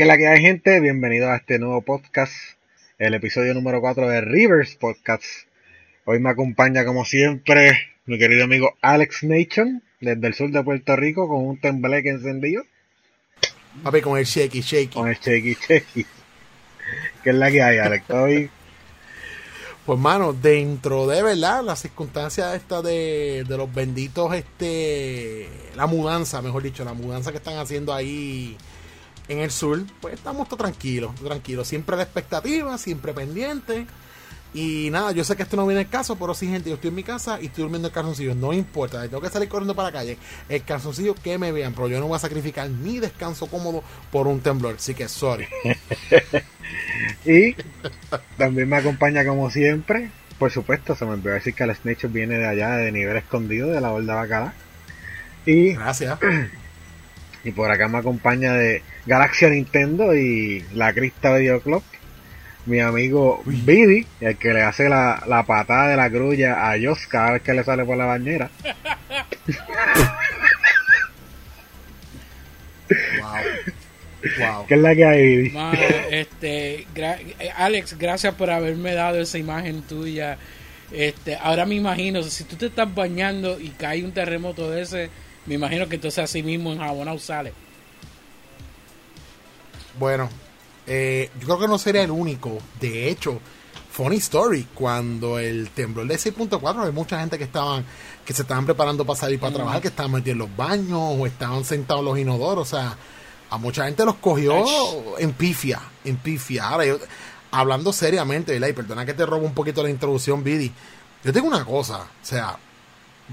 Que la que hay gente, bienvenido a este nuevo podcast, el episodio número 4 de Rivers Podcast. Hoy me acompaña como siempre mi querido amigo Alex Nation, desde el sur de Puerto Rico, con un tembleque encendido. Papi, con el shaky, shaky. Con el shaky, shaky. ¿Qué es la que hay, Alex? Hoy pues mano, dentro de verdad las circunstancias esta de, de los benditos, este, la mudanza, mejor dicho, la mudanza que están haciendo ahí en el sur, pues estamos todo tranquilos, tranquilos, siempre la expectativa, siempre pendiente. Y nada, yo sé que esto no viene el caso, pero sí, gente, yo estoy en mi casa y estoy durmiendo en calzoncillo. No importa, tengo que salir corriendo para la calle. El calzoncillo que me vean, pero yo no voy a sacrificar mi descanso cómodo por un temblor. Así que, sorry. y también me acompaña, como siempre, por supuesto, se me olvidó decir que el Snatch viene de allá, de nivel escondido, de la Borda Bacala. Y. Gracias. Y por acá me acompaña de Galaxia Nintendo y la Crista Video Club mi amigo Bibi, el que le hace la, la patada de la grulla a Joss cada vez que le sale por la bañera. wow. ¿Qué es la que hay? este, Alex, gracias por haberme dado esa imagen tuya. Este, ahora me imagino, si tú te estás bañando y cae un terremoto de ese, me imagino que entonces así mismo en Jabonau sale. Bueno, eh, yo creo que no sería el único. De hecho, funny story, cuando el temblor de 6.4 hay mucha gente que estaban que se estaban preparando para salir para trabajar, que estaban metidos en los baños o estaban sentados en los inodoros, o sea, a mucha gente los cogió en pifia, en pifia. Ahora, yo, hablando seriamente, ¿verdad? Y perdona que te robo un poquito la introducción, Bidi. Yo tengo una cosa, o sea,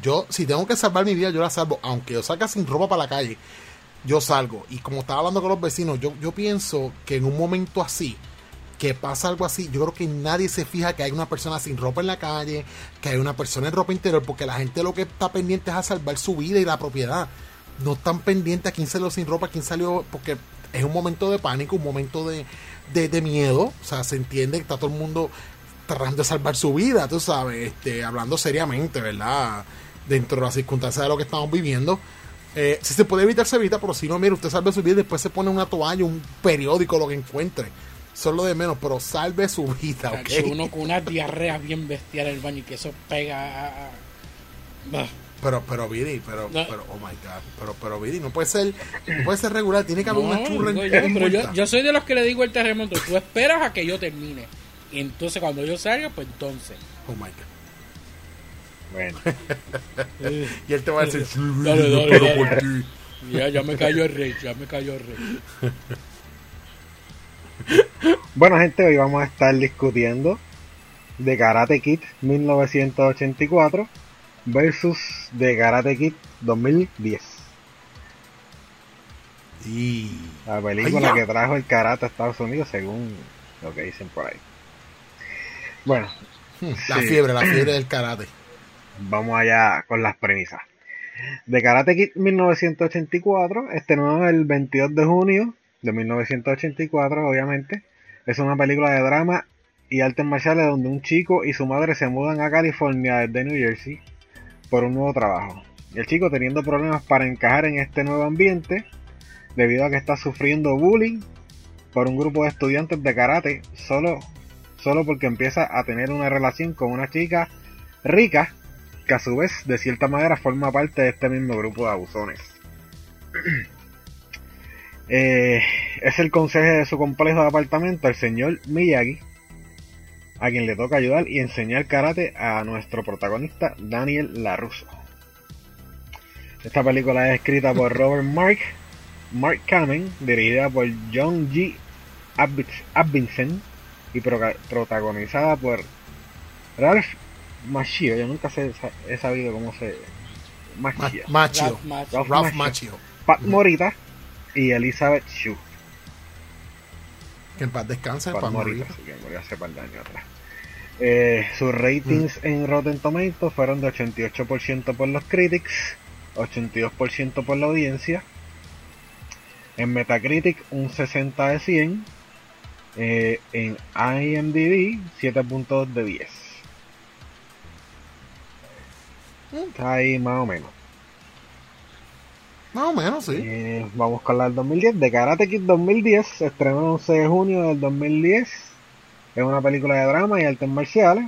yo si tengo que salvar mi vida, yo la salvo, aunque yo salga sin ropa para la calle yo salgo. Y como estaba hablando con los vecinos, yo, yo pienso que en un momento así, que pasa algo así, yo creo que nadie se fija que hay una persona sin ropa en la calle, que hay una persona en ropa interior, porque la gente lo que está pendiente es a salvar su vida y la propiedad. No están pendientes a quién salió sin ropa, quién salió, porque es un momento de pánico, un momento de, de, miedo. O sea, se entiende que está todo el mundo tratando de salvar su vida, tú sabes, este, hablando seriamente, ¿verdad? Dentro de las circunstancias de lo que estamos viviendo. Eh, si se puede evitar, se evita, pero si no, mire, usted salve su vida y después se pone una toalla, un periódico, lo que encuentre. Solo de menos, pero salve su vida, ¿ok? Uno con una diarrea bien bestial en el baño y que eso pega. Pero, pero, Vidi, pero, pero, oh my god, pero, pero, Vidi, no puede ser, no puede ser regular, tiene que haber una churra en, yo, yo, yo, soy de los que le digo el terremoto, tú esperas a que yo termine. Y entonces cuando yo salga, pues entonces. Oh my god. Bueno. y él te va a decir, dale, dale, dale. Ya, ya me cayó el rey, ya me cayó el rey. Bueno, gente, hoy vamos a estar discutiendo de Karate Kid 1984 versus de Karate Kid 2010. Y... La película que trajo el karate a Estados Unidos, según lo que dicen por ahí. Bueno, la fiebre, la fiebre del karate vamos allá con las premisas. De Karate Kid 1984, estrenó el 22 de junio de 1984, obviamente. Es una película de drama y artes marciales donde un chico y su madre se mudan a California desde New Jersey por un nuevo trabajo. El chico teniendo problemas para encajar en este nuevo ambiente debido a que está sufriendo bullying por un grupo de estudiantes de karate solo, solo porque empieza a tener una relación con una chica rica que a su vez de cierta manera forma parte de este mismo grupo de abusones. Eh, es el consejo de su complejo de apartamento, el señor Miyagi, a quien le toca ayudar y enseñar karate a nuestro protagonista Daniel LaRusso. Esta película es escrita por Robert Mark, Mark Kamen, dirigida por John G. Abinson y protagonizada por Ralph Machio, yo nunca sé, he sabido cómo se. Machio. Machio. Ralph, Machio. Pat Morita y Elizabeth Shue. Que en paz descanse, Pat, Morita. que murió hace par de años atrás. Eh, sus ratings mm. en Rotten Tomatoes fueron de 88% por los critics, 82% por la audiencia. En Metacritic un 60 de 100. Eh, en IMDb 7.2 de 10. Está ahí más o menos. Más o menos, sí. Eh, vamos con la del 2010. De Karate Kid 2010 se estrenó el 11 de junio del 2010. Es una película de drama y artes marciales,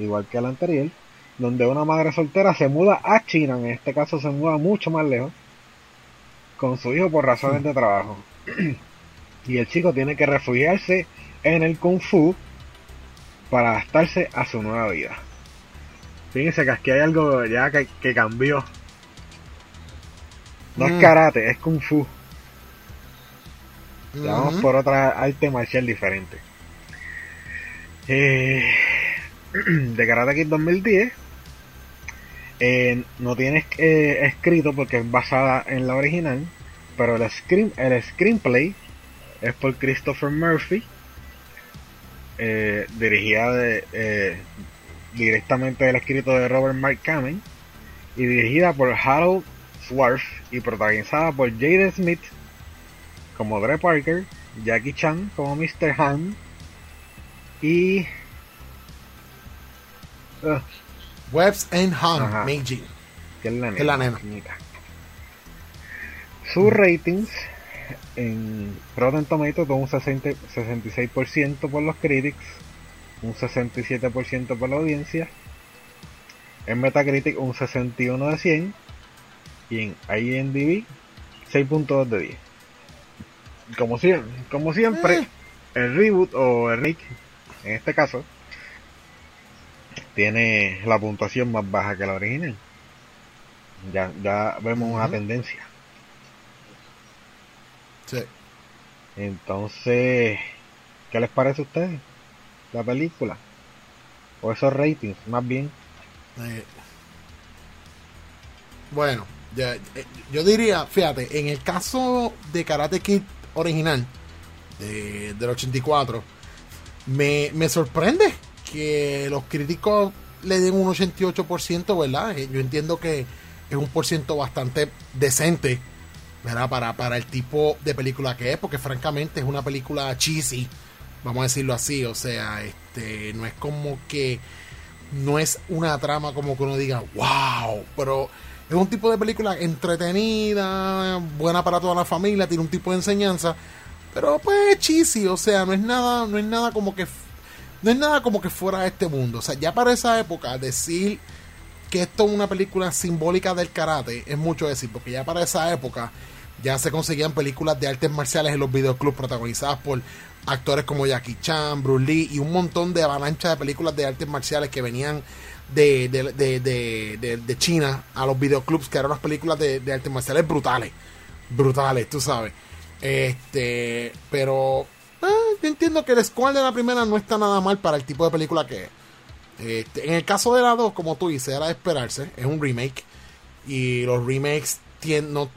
igual que la anterior, donde una madre soltera se muda a China, en este caso se muda mucho más lejos, con su hijo por razones de trabajo. y el chico tiene que refugiarse en el Kung Fu para adaptarse a su nueva vida. Fíjense que aquí hay algo ya que, que cambió. No es Mm. karate, es Kung Fu. Ya vamos por otra arte marcial diferente. Eh, de Karate Kid 2010 eh, no tiene eh, escrito porque es basada en la original, pero el, screen, el screenplay es por Christopher Murphy, eh, dirigida de, directamente del escrito de Robert Mark Kamen y dirigida por Harold Swarf y protagonizada por Jade Smith como Dre Parker, Jackie Chan como Mr. Han y ah, Webs and Han. Meiji. que es la Que es la nena. Sus ratings en Rotten Tomatoes tuvo un 60 66% por los critics, un 67% por la audiencia, en Metacritic un 61 de 100 y en IMDb 6.2 de 10. Como, sie- como siempre, Eh. el reboot o el remake, en este caso, tiene la puntuación más baja que la original. Ya, ya vemos una tendencia. Sí. Entonces, ¿qué les parece a ustedes? La película. O esos ratings, más bien. Eh, bueno, ya- eh, yo diría, fíjate, en el caso de Karate Kid original, de- del 84, me, me sorprende que los críticos le den un 88%, ¿verdad? Eh, Yo entiendo que es un por ciento bastante decente, ¿verdad? Para, para el tipo de película que es, porque francamente es una película cheesy, vamos a decirlo así, o sea, este, no es como que no es una trama como que uno diga, wow, pero es un tipo de película entretenida, buena para toda la familia, tiene un tipo de enseñanza, pero pues cheesy, o sea, no es nada, no es nada como que no es nada como que fuera de este mundo, o sea, ya para esa época decir que esto es una película simbólica del karate es mucho decir, porque ya para esa época ya se conseguían películas de artes marciales en los videoclubs protagonizadas por actores como Jackie Chan, Bruce Lee y un montón de avalancha de películas de artes marciales que venían de, de, de, de, China a los videoclubs, que eran las películas de, de artes marciales brutales. Brutales, tú sabes. Este, pero eh, yo entiendo que el score de la primera no está nada mal para el tipo de película que es. Este, en el caso de la 2, como tú dices, era de esperarse, es un remake. Y los remakes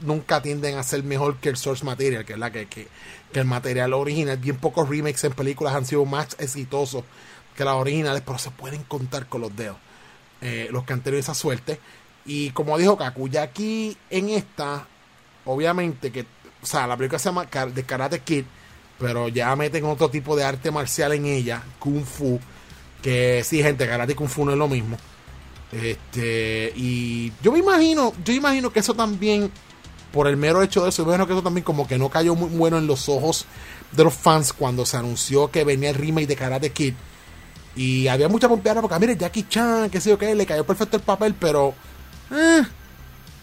nunca tienden a ser mejor que el source material, que es la que, que, el material original. Bien pocos remakes en películas han sido más exitosos que las originales, pero se pueden contar con los dedos. eh, los que han tenido esa suerte. Y como dijo Kaku, ya aquí en esta, obviamente que, o sea, la película se llama The Karate Kid, pero ya meten otro tipo de arte marcial en ella, Kung Fu, que sí, gente, Karate Kung Fu no es lo mismo. Este, y yo me imagino, yo imagino que eso también, por el mero hecho de eso, yo imagino que eso también como que no cayó muy bueno en los ojos de los fans cuando se anunció que venía el remake de Karate Kid. Y había mucha pompeada porque, ah, mire, Jackie Chan, qué sé yo qué, le cayó perfecto el papel, pero. Eh,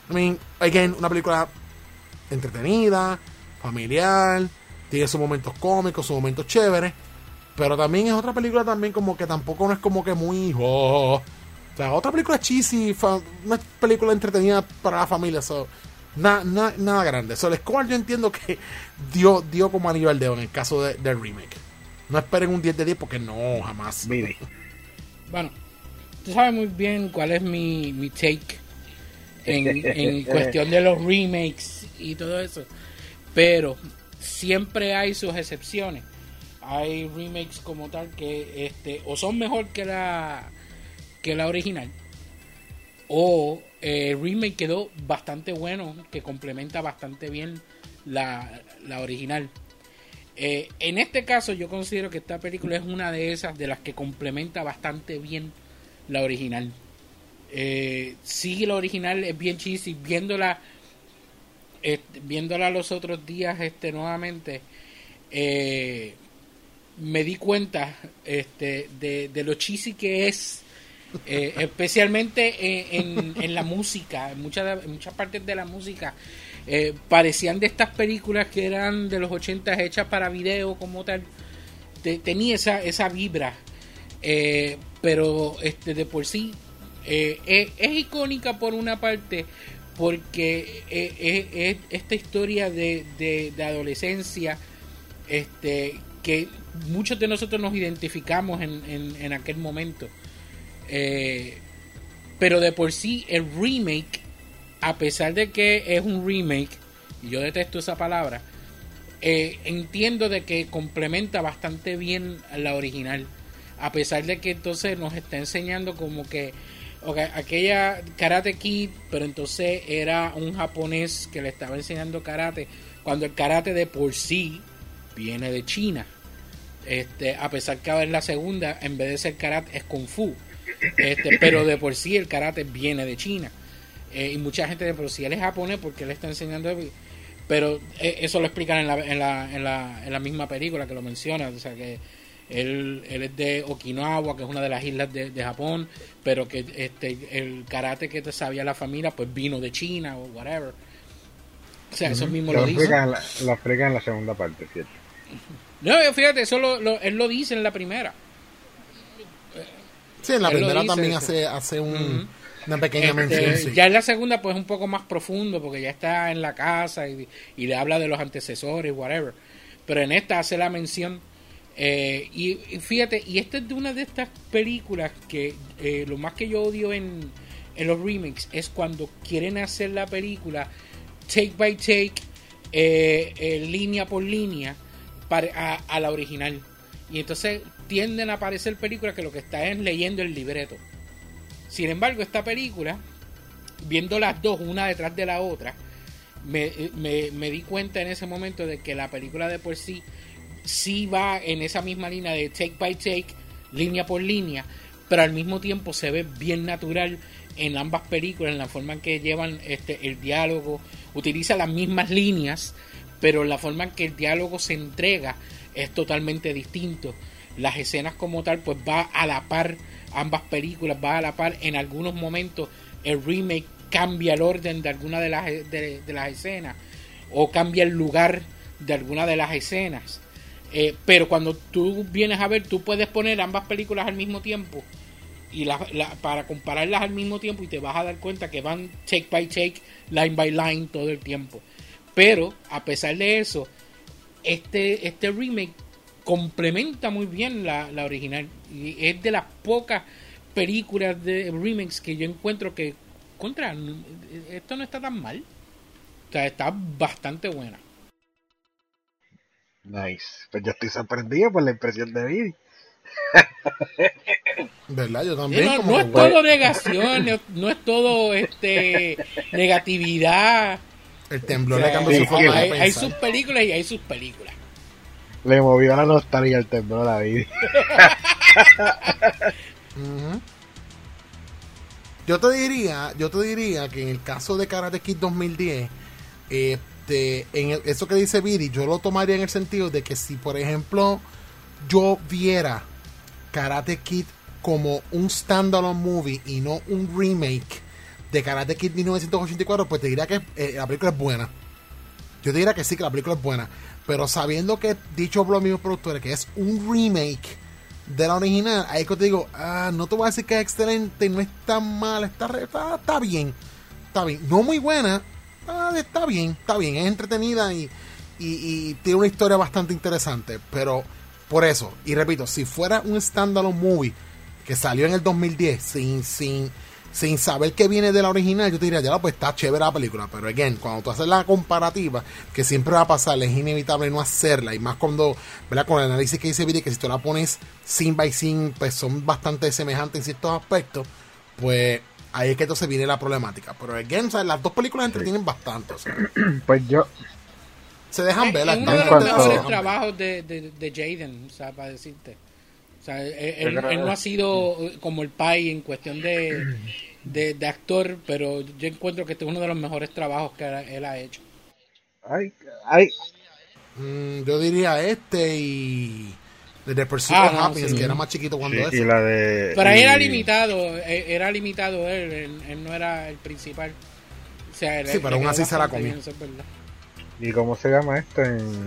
I mean, again, una película entretenida, familiar, tiene sus momentos cómicos, sus momentos chéveres, pero también es otra película también como que tampoco no es como que muy... oh, o sea, otra película cheesy, una película entretenida para la familia, so, na- na- nada grande. So, el score yo entiendo que dio, dio como anillo al dedo en el caso de- del remake. No esperen un 10 de 10 porque no, jamás. Vidi. Bueno, tú sabes muy bien cuál es mi, mi take en, en cuestión de los remakes y todo eso. Pero siempre hay sus excepciones. Hay remakes como tal que este o son mejor que la que la original o eh, el remake quedó bastante bueno que complementa bastante bien la, la original. Eh, en este caso yo considero que esta película es una de esas de las que complementa bastante bien la original. Eh, sí, la original es bien cheesy, viéndola viéndola los otros días este nuevamente, eh, me di cuenta este, de, de lo cheesy que es, eh, especialmente en, en, la música, en muchas, muchas partes de la música. Eh, parecían de estas películas que eran de los 80 hechas para video como tal. tenía esa, esa vibra. Eh, pero este de por sí es, icónica por una parte porque es, esta historia de, de adolescencia este que muchos de nosotros nos identificamos en, en, aquel momento. Eh, pero de por sí el remake, a pesar de que es un remake, y yo detesto esa palabra, eh, entiendo de que complementa bastante bien la original. A pesar de que entonces nos está enseñando como que aquella Karate Kid, pero entonces era un japonés que le estaba enseñando karate, cuando el karate de por sí viene de China. Este, a pesar que en la segunda, en vez de ser karate, es kung fu. Este, pero de por sí el karate viene de China. Eh, y mucha gente de por sí él es japonés porque él está enseñando. Pero eh, eso lo explican en la, en, la, en, la, en la misma película que lo menciona. O sea que él, él es de Okinawa, que es una de las islas de, Japón, pero que este el karate que te sabía la familia, pues vino de China o whatever. O sea, eso mismo lo, dice. Lo explican en la segunda parte, ¿cierto? No, fíjate, eso lo, él lo dice en la primera. Sí, en la primera también hace, hace un, una pequeña este, mención. Ya en la segunda, pues es un poco más profundo, porque ya está en la casa y, le habla de los antecesores, whatever. Pero en esta hace la mención. Eh, y, fíjate, y esta es de una de estas películas que eh, lo más que yo odio en, en los remakes es cuando quieren hacer la película take by take, eh, línea por línea a, la original. Y entonces tienden a aparecer películas que lo que está es leyendo el libreto. Sin embargo, esta película, viendo las dos una detrás de la otra, me, me, di cuenta en ese momento de que la película de por sí sí va en esa misma línea de take by take, línea por línea, pero al mismo tiempo se ve bien natural en ambas películas, en la forma en que llevan este, el diálogo, utiliza las mismas líneas, pero la forma en que el diálogo se entrega es totalmente distinto. Las escenas como tal, pues va a la par, ambas películas va a la par. En algunos momentos el remake cambia el orden de alguna de las, de, las escenas o cambia el lugar de alguna de las escenas. Eh, pero cuando tú vienes a ver, tú puedes poner ambas películas al mismo tiempo y para compararlas al mismo tiempo y te vas a dar cuenta que van take by take, line by line todo el tiempo. Pero a pesar de eso, este, este remake complementa muy bien la, original. Y es de las pocas películas de remakes que yo encuentro que, contra, esto no está tan mal. O sea, está bastante buena. Nice. Pues yo estoy sorprendido por la impresión de Vidi. ¿Verdad? Yo también. no, es todo negación, no, es todo este negatividad. El temblor le cambió su forma hay, sus películas y hay sus películas. Le movió la nostalgia el temblor a David. Yo te diría, yo te diría que en el caso de Karate Kid 2010, este, en eso que dice Vidi, yo lo tomaría en el sentido de que si, por ejemplo, yo viera Karate Kid como un standalone movie y no un remake de Karate Kid 1984, pues te diría que eh, la película es buena. Yo te diría que sí, que la película es buena. Pero sabiendo que, dicho por los mismos productores, que es un remake de la original, ahí que te digo, ah, no te voy a decir que es excelente, no es tan mal, está, está, bien. Está bien. No muy buena, ah, está bien, está bien. Es entretenida y, y, tiene una historia bastante interesante. Pero por eso, y repito, si fuera un standalone movie que salió en el 2010 sin, sin sin saber que viene de la original, yo te diría, ya pues está chévere la película. Pero again, cuando tú haces la comparativa, que siempre va a pasar, es inevitable no hacerla. Y más cuando, ¿verdad? Con el análisis que dice Viri, que si tú la pones sin by sin, pues son bastante semejantes en ciertos aspectos, pues ahí es que entonces viene la problemática. Pero again, las dos películas entretienen bastante. Pues yo. Se dejan ver las uno de los mejores trabajos de, de, de Jaden, o sea, para decirte. O sea, él, no ha sido como el Pai en cuestión de, de, actor, pero yo encuentro que este es uno de los mejores trabajos que él ha hecho. Hay, hay, Mm, yo diría este y. The Pursuit Ah, of no, Happiness, sí. que era más chiquito cuando sí, ese. y la de. Pero ahí y- era limitado, eh, era limitado él, él, él no era el principal. O sea, él- Sí, pero aún así se la comió. bien. ¿Y cómo se llama esto en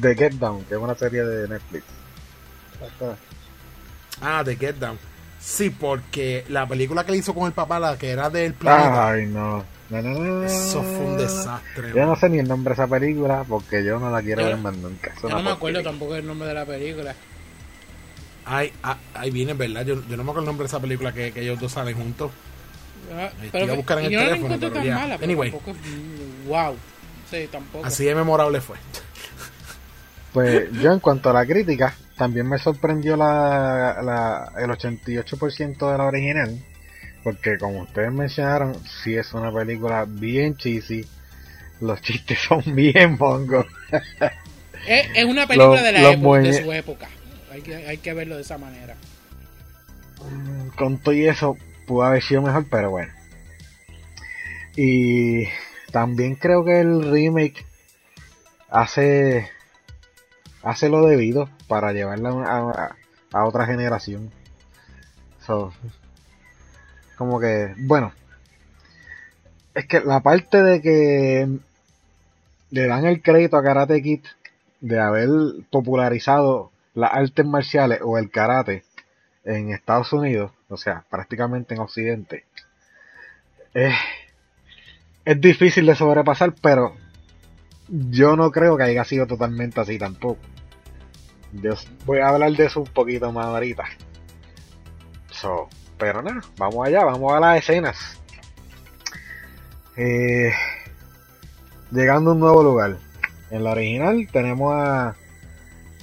The Get Down, que es una serie de Netflix? Ah, The Get Down. Sí, porque la película que le hizo con el papá, la que era del planeta, Ay, no. No, no, no. eso fue un desastre. Yo no sé ni el nombre de esa película porque yo no la quiero Yo- ver más nunca. Yo no me acuerdo tampoco el nombre de la película. Ay, ah, ahí viene, ¿verdad? Yo, yo no me acuerdo el nombre de esa película que, que ellos dos salen juntos. Ah, Ahí Pero a buscar en el yo no la teléfono, pero tan mala, pero Anyway. tampoco es wow. Sí, tampoco. Así de memorable fue. Pues yo en cuanto a la crítica, también me sorprendió la, la, el 88% de la original. Porque como ustedes mencionaron, sí es una película bien cheesy. Los chistes son bien bongos. Es, es una película Los- de, la época, de su época. Hay que, hay que verlo de esa manera. con todo y eso pudo haber sido mejor, pero bueno. Y también creo que el remake hace hace lo debido para llevarla a, otra generación. Como que, bueno, es que la parte de que le dan el crédito a Karate Kid de haber popularizado las artes marciales o el karate en Estados Unidos, o sea, prácticamente en Occidente, es, es difícil de sobrepasar, pero yo no creo que haya sido totalmente así tampoco. Yo voy a hablar de eso un poquito más ahorita. So, pero nada, vamos allá, vamos a las escenas. Eh, llegando a un nuevo lugar. En la original tenemos a,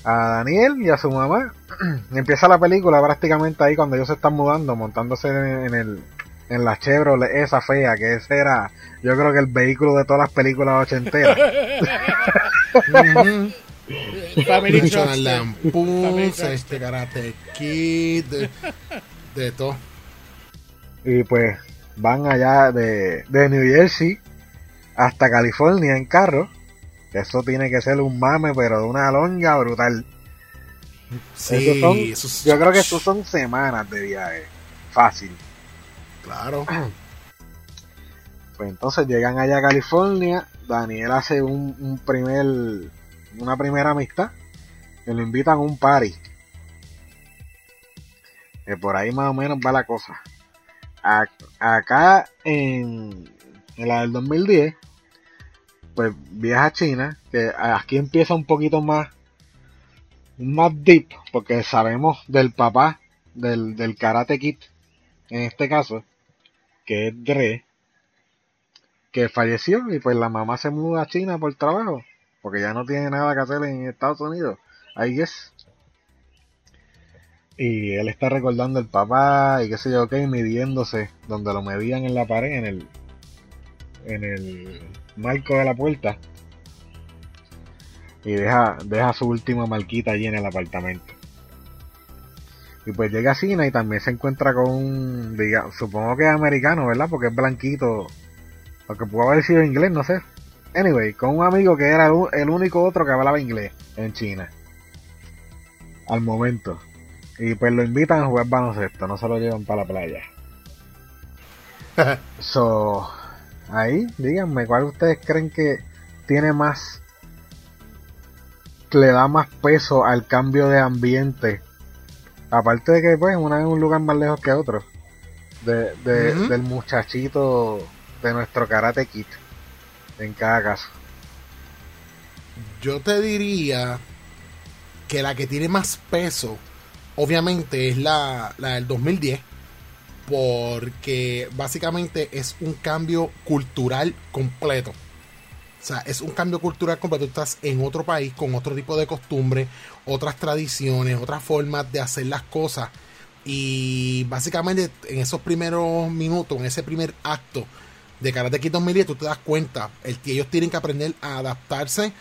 a Daniel y a su mamá empieza la película prácticamente ahí cuando ellos se están mudando, montándose en, en el en la Chevrolet esa fea, que ese era yo creo que el vehículo de todas las películas ochenteras. Family National. Lampoon, este Karate Kid, de, de todo. y pues van allá de, de New Jersey hasta California en carro. Eso tiene que ser un mame, pero de una longa brutal. Sí, Esos son- eso es- yo creo que estos son semanas de viaje. Fácil. Claro. Pues entonces llegan allá a California, Daniel hace un, un primer, una primera amistad, que lo invitan a un party. Que por ahí más o menos va la cosa. A- acá en, en la del 2010, pues viaja a China, que aquí empieza un poquito más, más deep, porque sabemos del papá del, del Karate Kid, en este caso, que es Dre, que falleció y pues la mamá se muda a China por trabajo, porque ya no tiene nada que hacer en Estados Unidos, ahí es. Y él está recordando el papá y qué sé yo qué, midiéndose donde lo medían en la pared, en el, en el marco de la puerta. Y deja, deja su última marquita allí en el apartamento. Y pues llega a China y también se encuentra con un, diga, supongo que es americano, ¿verdad? Porque es blanquito, aunque pudo haber sido inglés, no sé. Anyway, con un amigo que era el único otro que hablaba inglés en China. Al momento. Y pues lo invitan a jugar baloncesto, no se lo llevan para la playa. So, ahí, díganme, ¿cuál ustedes creen que tiene más, le da más peso al cambio de ambiente? Aparte de que, pues, una es un lugar más lejos que otro. De. Del muchachito de nuestro Karate Kid. En cada caso. Yo te diría que la que tiene más peso, obviamente, es la, la del 2010, porque básicamente es un cambio cultural completo. O sea, es un cambio cultural completo. Estás en otro país con otro tipo de costumbres, otras tradiciones, otras formas de hacer las cosas. Y básicamente en esos primeros minutos, en ese primer acto de Karate Kid 2010, tú te das cuenta el ellos tienen que aprender a adaptarse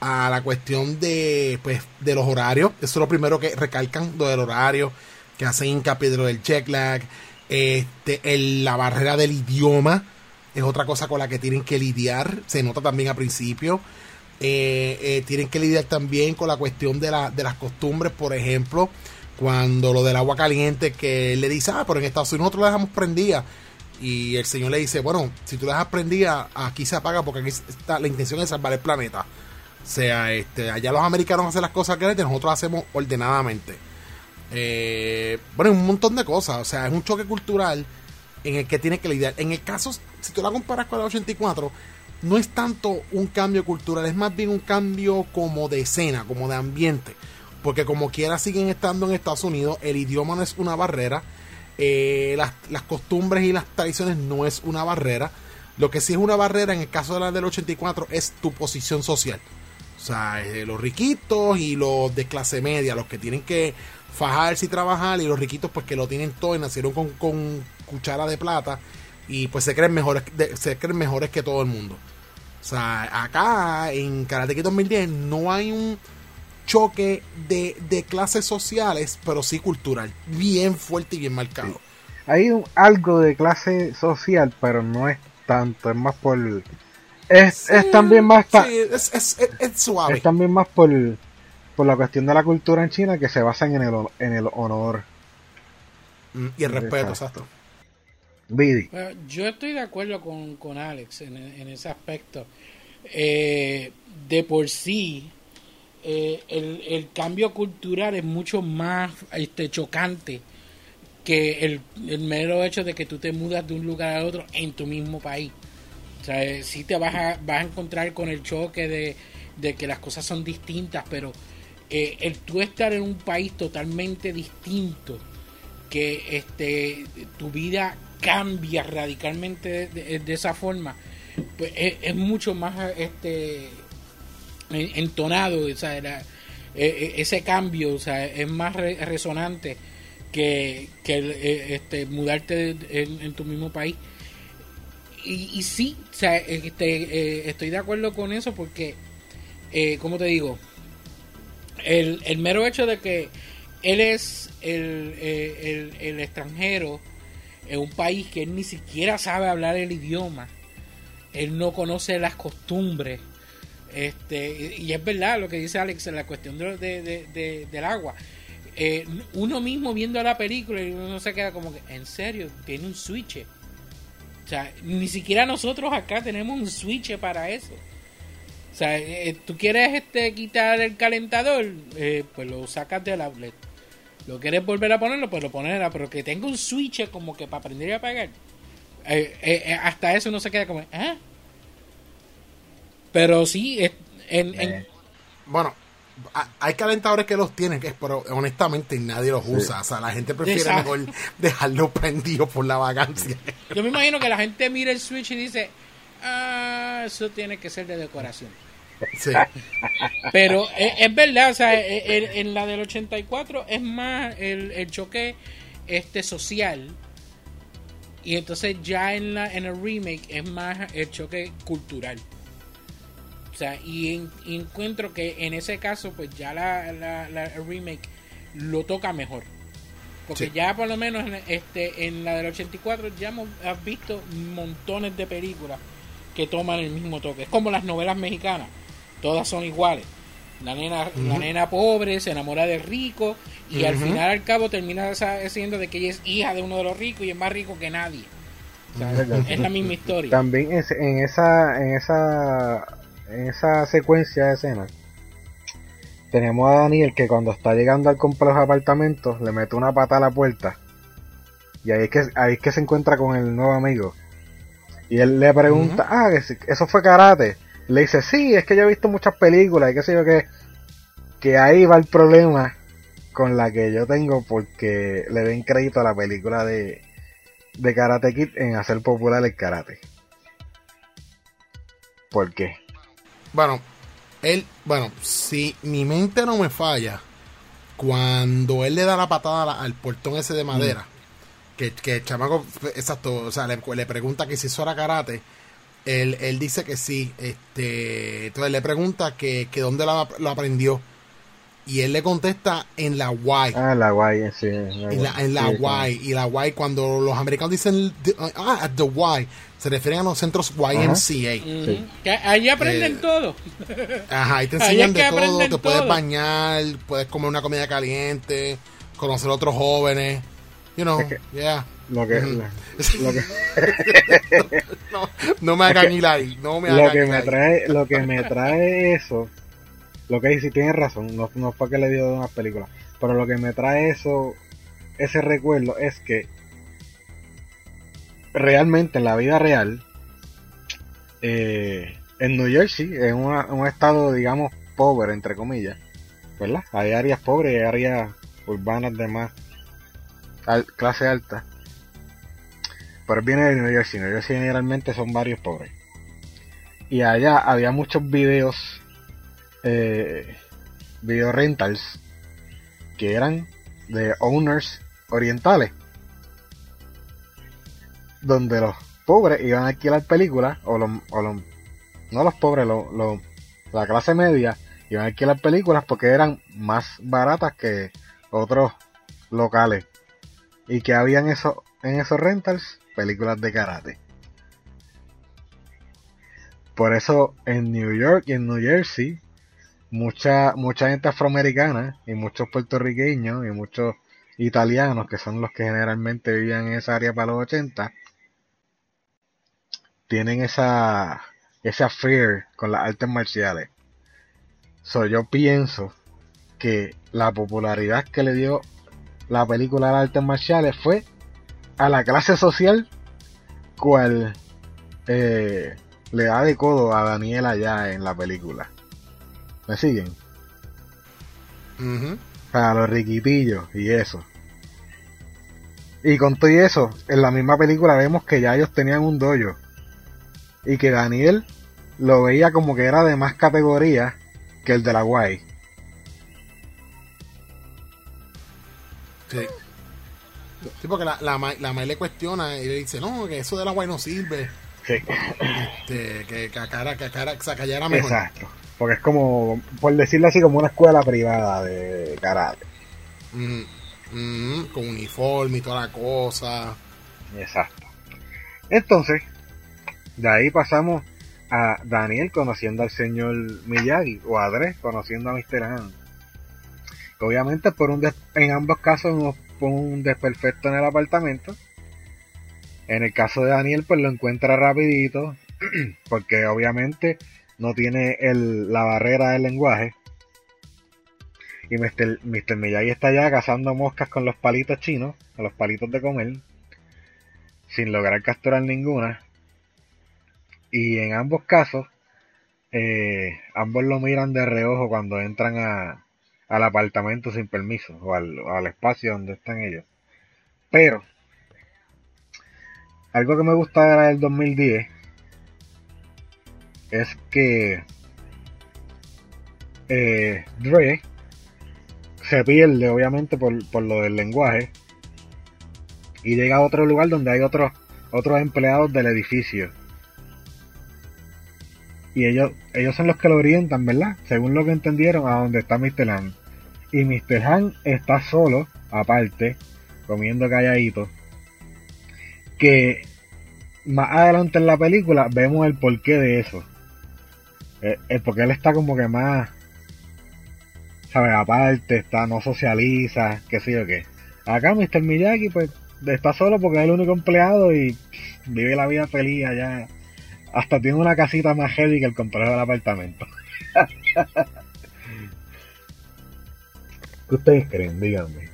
a la cuestión de pues de los horarios. Eso es lo primero que recalcan, lo del horario, que hacen hincapié lo del check lag, este, el- la barrera del idioma, es otra cosa con la que tienen que lidiar, se nota también al principio. Eh, eh, tienen que lidiar también con la cuestión de, la, de las costumbres, por ejemplo, cuando lo del agua caliente, que le dice, ah, pero en Estados Unidos nosotros la dejamos prendida. Y el señor le dice, bueno, si tú la dejas prendida, aquí se apaga porque aquí está, la intención es salvar el planeta. O sea, este, allá los americanos hacen las cosas que nosotros hacemos ordenadamente. Eh, bueno, un montón de cosas. O sea, es un choque cultural en el que tiene que lidiar. En el caso, si tú la comparas con el 84, no es tanto un cambio cultural, es más bien un cambio como de escena, como de ambiente. Porque como quiera siguen estando en Estados Unidos, el idioma no es una barrera, eh, las, costumbres y las tradiciones no es una barrera. Lo que sí es una barrera en el caso de la del 84 es tu posición social. O sea, los riquitos y los de clase media, los que tienen que fajarse y trabajar, y los riquitos pues que lo tienen todo y nacieron con, con cuchara de plata y pues se creen mejores, se creen mejores que todo el mundo. O sea, acá en Karate Kid 2010 no hay un choque de, de, clases sociales, pero sí cultural, bien fuerte y bien marcado. Hay un, algo de clase social, pero no es tanto, es más por... Es, es también más... Sí, es, es, es, suave. Es también más por, por la cuestión de la cultura en China que se basan en el, en el honor. Mm, y el respeto, exacto yo estoy de acuerdo con, con Alex en, ese aspecto. Eh, de por sí, eh, el, el, cambio cultural es mucho más este, chocante que el, el, mero hecho de que tú te mudas de un lugar a otro en tu mismo país. O sea, eh, sí te vas a, vas a encontrar con el choque de, de que las cosas son distintas, pero el tú estar en un país totalmente distinto, que este, tu vida cambia radicalmente de, esa forma, pues es, mucho más este entonado, o sea, e, e, ese cambio, o sea, es más resonante que, que e, este, mudarte en, tu mismo país. Y, sí, o sea, este, estoy de acuerdo con eso porque, como te digo, el, el mero hecho de que él es el, el, el extranjero, en un país que él ni siquiera sabe hablar el idioma, él no conoce las costumbres. Este, y es verdad lo que dice Alex en la cuestión de, del agua. Eh, uno mismo viendo la película y uno se queda como que, en serio, tiene un switch. O sea, ni siquiera nosotros acá tenemos un switch para eso. O sea, eh, tú quieres este quitar el calentador, eh, pues lo sacas del outlet lo quieres volver a ponerlo, pues lo pones, pero que tenga un switch como que para aprender a apagar. Eh, eh, eh, hasta eso no se queda como, ¿eh? Pero sí, en, bueno, hay calentadores que los tienen, pero honestamente nadie los usa. O sea, la gente prefiere mejor dejarlo prendido por la vacancia. Yo me imagino que la gente mira el switch y dice, ah, eso tiene que ser de decoración. Pero es, verdad, o sea, e, e, en, la del 84 es más el, choque este social. Y entonces ya en, la, en el remake es más el choque cultural. O sea, y, encuentro que en ese caso, pues ya la, la, remake lo toca mejor. Porque ya por lo menos este, en la del 84 ya hemos visto montones de películas que toman el mismo toque. Es como las novelas mexicanas todas son iguales. La nena, la nena pobre se enamora del rico y al final al cabo termina siendo de que ella es hija de uno de los ricos y es más rico que nadie. es la misma historia. También en esa, en esa, en esa secuencia de escenas tenemos a Daniel que cuando está llegando al complejo de apartamentos le mete una pata a la puerta. Y ahí es que ahí es que se encuentra con el nuevo amigo. Y él le pregunta, ah, eso fue karate le dice, sí, es que yo he visto muchas películas y qué sé yo que, que ahí va el problema con la que yo tengo porque le den crédito a la película de, de Karate Kid en hacer popular el karate. ¿Por qué? Bueno, él, bueno, si mi mente no me falla, cuando él le da la patada al portón ese de madera, mm. que, que el chamaco, exacto, o sea, le, le pregunta que si eso era karate, él, él dice que sí. Este, entonces le pregunta que, que dónde lo aprendió. y él le contesta en la Y. Ah, la guay, sí. En la, en la Sí, Y. Y la Y, cuando los americanos dicen ah, at the Y, se refieren a los centros YMCA. Que ahí aprenden Eh, todo. Ajá, ahí te Ahí enseñan es que de todo, te puedes bañar, puedes comer una comida caliente, conocer a otros jóvenes. You know, yeah. Lo que, Ujú. lo que, No, no me hagan ir ahí, no me lo que me trae, lo que me trae eso, lo que dice, tienes razón, no, no es para que le dio de unas películas, pero lo que me trae eso, ese recuerdo es que realmente en la vida real, eh, en New Jersey, una- un estado, digamos, pobre, entre comillas, ¿verdad? Hay áreas pobres hay áreas urbanas de más clase alta. Pero viene de New Jersey. New Jersey generalmente son varios pobres. Y allá había muchos videos, eh, video rentals, que eran de owners orientales. Donde los pobres iban a alquilar películas, o los, o los- no los pobres, los, la clase media, iban a alquilar películas porque eran más baratas que otros locales. Y que habían eso, en esos rentals películas de karate. Por eso en New York y en New Jersey, mucha, mucha gente afroamericana y muchos puertorriqueños y muchos italianos, que son los que generalmente vivían en esa área para los 80, tienen esa, ese affair con las artes marciales. So, yo pienso que la popularidad que le dio la película de las artes marciales fue a la clase social cual eh, le da de codo a Daniel allá en la película. ¿Me siguen? Ujú. Para los riquitillos y eso. Y con todo y eso, en la misma película vemos que ya ellos tenían un dojo. Y que Daniel lo veía como que era de más categoría que el de la guay. Sí. Sí, porque la, la, la May le cuestiona y le dice, no, que eso de la guay no sirve. Sí, Este, que, que acá era, que ya era mejor. exacto. Porque es como, por decirlo así, como una escuela privada de karate. Ujú. Ujú, Con uniforme y toda la cosa. Exacto. Entonces, de ahí pasamos a Daniel conociendo al señor Miyagi o a Dre conociendo a Mr. Han. Obviamente por un en ambos casos hubo un desperfecto en el apartamento. En el caso de Daniel pues lo encuentra rapidito porque obviamente no tiene el, la barrera del lenguaje. Y Mr. Mr. Miyagi está ya cazando moscas con los palitos chinos, con los palitos de comer sin lograr capturar ninguna. Y en ambos casos, eh, ambos lo miran de reojo cuando entran a, al apartamento sin permiso o al, al espacio donde están ellos. Pero, algo que me gusta del 2010 es que eh, Dre se pierde obviamente por, por lo del lenguaje y llega a otro lugar donde hay otros otros empleados del edificio y ellos ellos son los que lo orientan verdad según lo que entendieron a donde está Mr. Han y Mr. Han está solo aparte comiendo calladito que más adelante en la película vemos el porqué de eso el, el porque él está como que más sabes aparte está no socializa qué sé yo qué acá Mr. Miyagi pues está solo porque es el único empleado y vive la vida feliz allá. Hasta tiene una casita más heavy que el complejo del apartamento. ¿Qué ustedes creen? Díganme.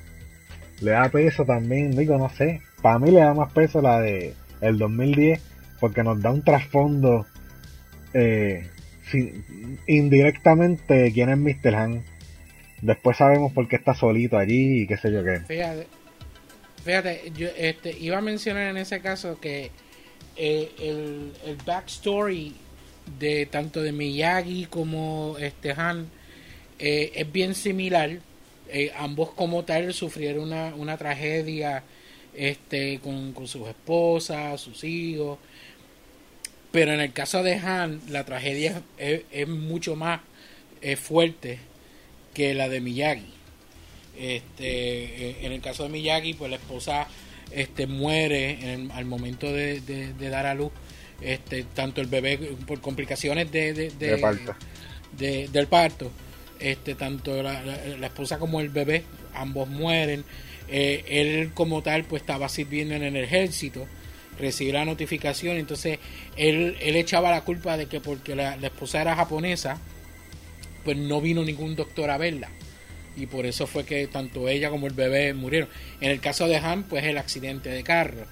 ¿Le da peso también? Digo, no sé. Para mí le da más peso la de el 2010 porque nos da un trasfondo eh, indirectamente de quién es Mr. Han. Después sabemos por qué está solito allí y qué sé yo qué. Fíjate, fíjate, yo este, iba a mencionar en ese caso que eh, el, el backstory de tanto de Miyagi como este Han eh, es bien similar. Eh, ambos como tal sufrieron una, una tragedia este, con, con sus esposas, sus hijos. Pero en el caso de Han, la tragedia es, mucho más fuerte que la de Miyagi. Este, en el caso de Miyagi, pues la esposa este, muere al momento de, dar a luz este, tanto el bebé por complicaciones de, del parto, este, tanto la, esposa como el bebé, ambos mueren. Eh, él como tal pues estaba sirviendo en el ejército, recibió la notificación, entonces él, él echaba la culpa de que porque la, la esposa era japonesa, pues no vino ningún doctor a verla y por eso fue que tanto ella como el bebé murieron. En el caso de Han, pues el accidente de carro.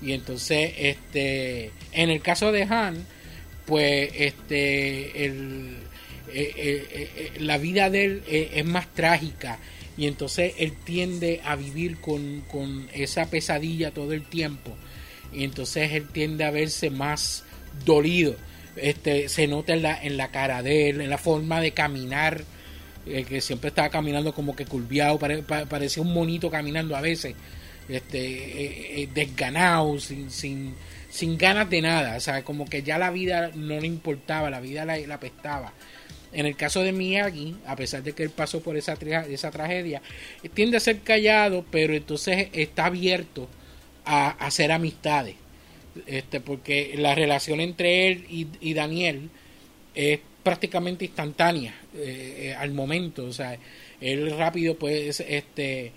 Y entonces, este, en el caso de Han, pues este, el, eh, eh, eh, la vida de él es más trágica y entonces él tiende a vivir con, con esa pesadilla todo el tiempo y entonces él tiende a verse más dolido. Este, se nota en la, en la cara de él, en la forma de caminar eh, que siempre estaba caminando como que curviado, parecía un monito caminando a veces, este, eh, eh, desganado, sin, sin, sin ganas de nada, o sea, como que ya la vida no le importaba, la vida la, la apestaba. En el caso de Miyagi, a pesar de que él pasó por esa, esa tragedia, tiende a ser callado, pero entonces está abierto a, hacer amistades. Este, porque la relación entre él y, y Daniel es prácticamente instantánea eh, eh, al momento. O sea, él rápido, pues, este,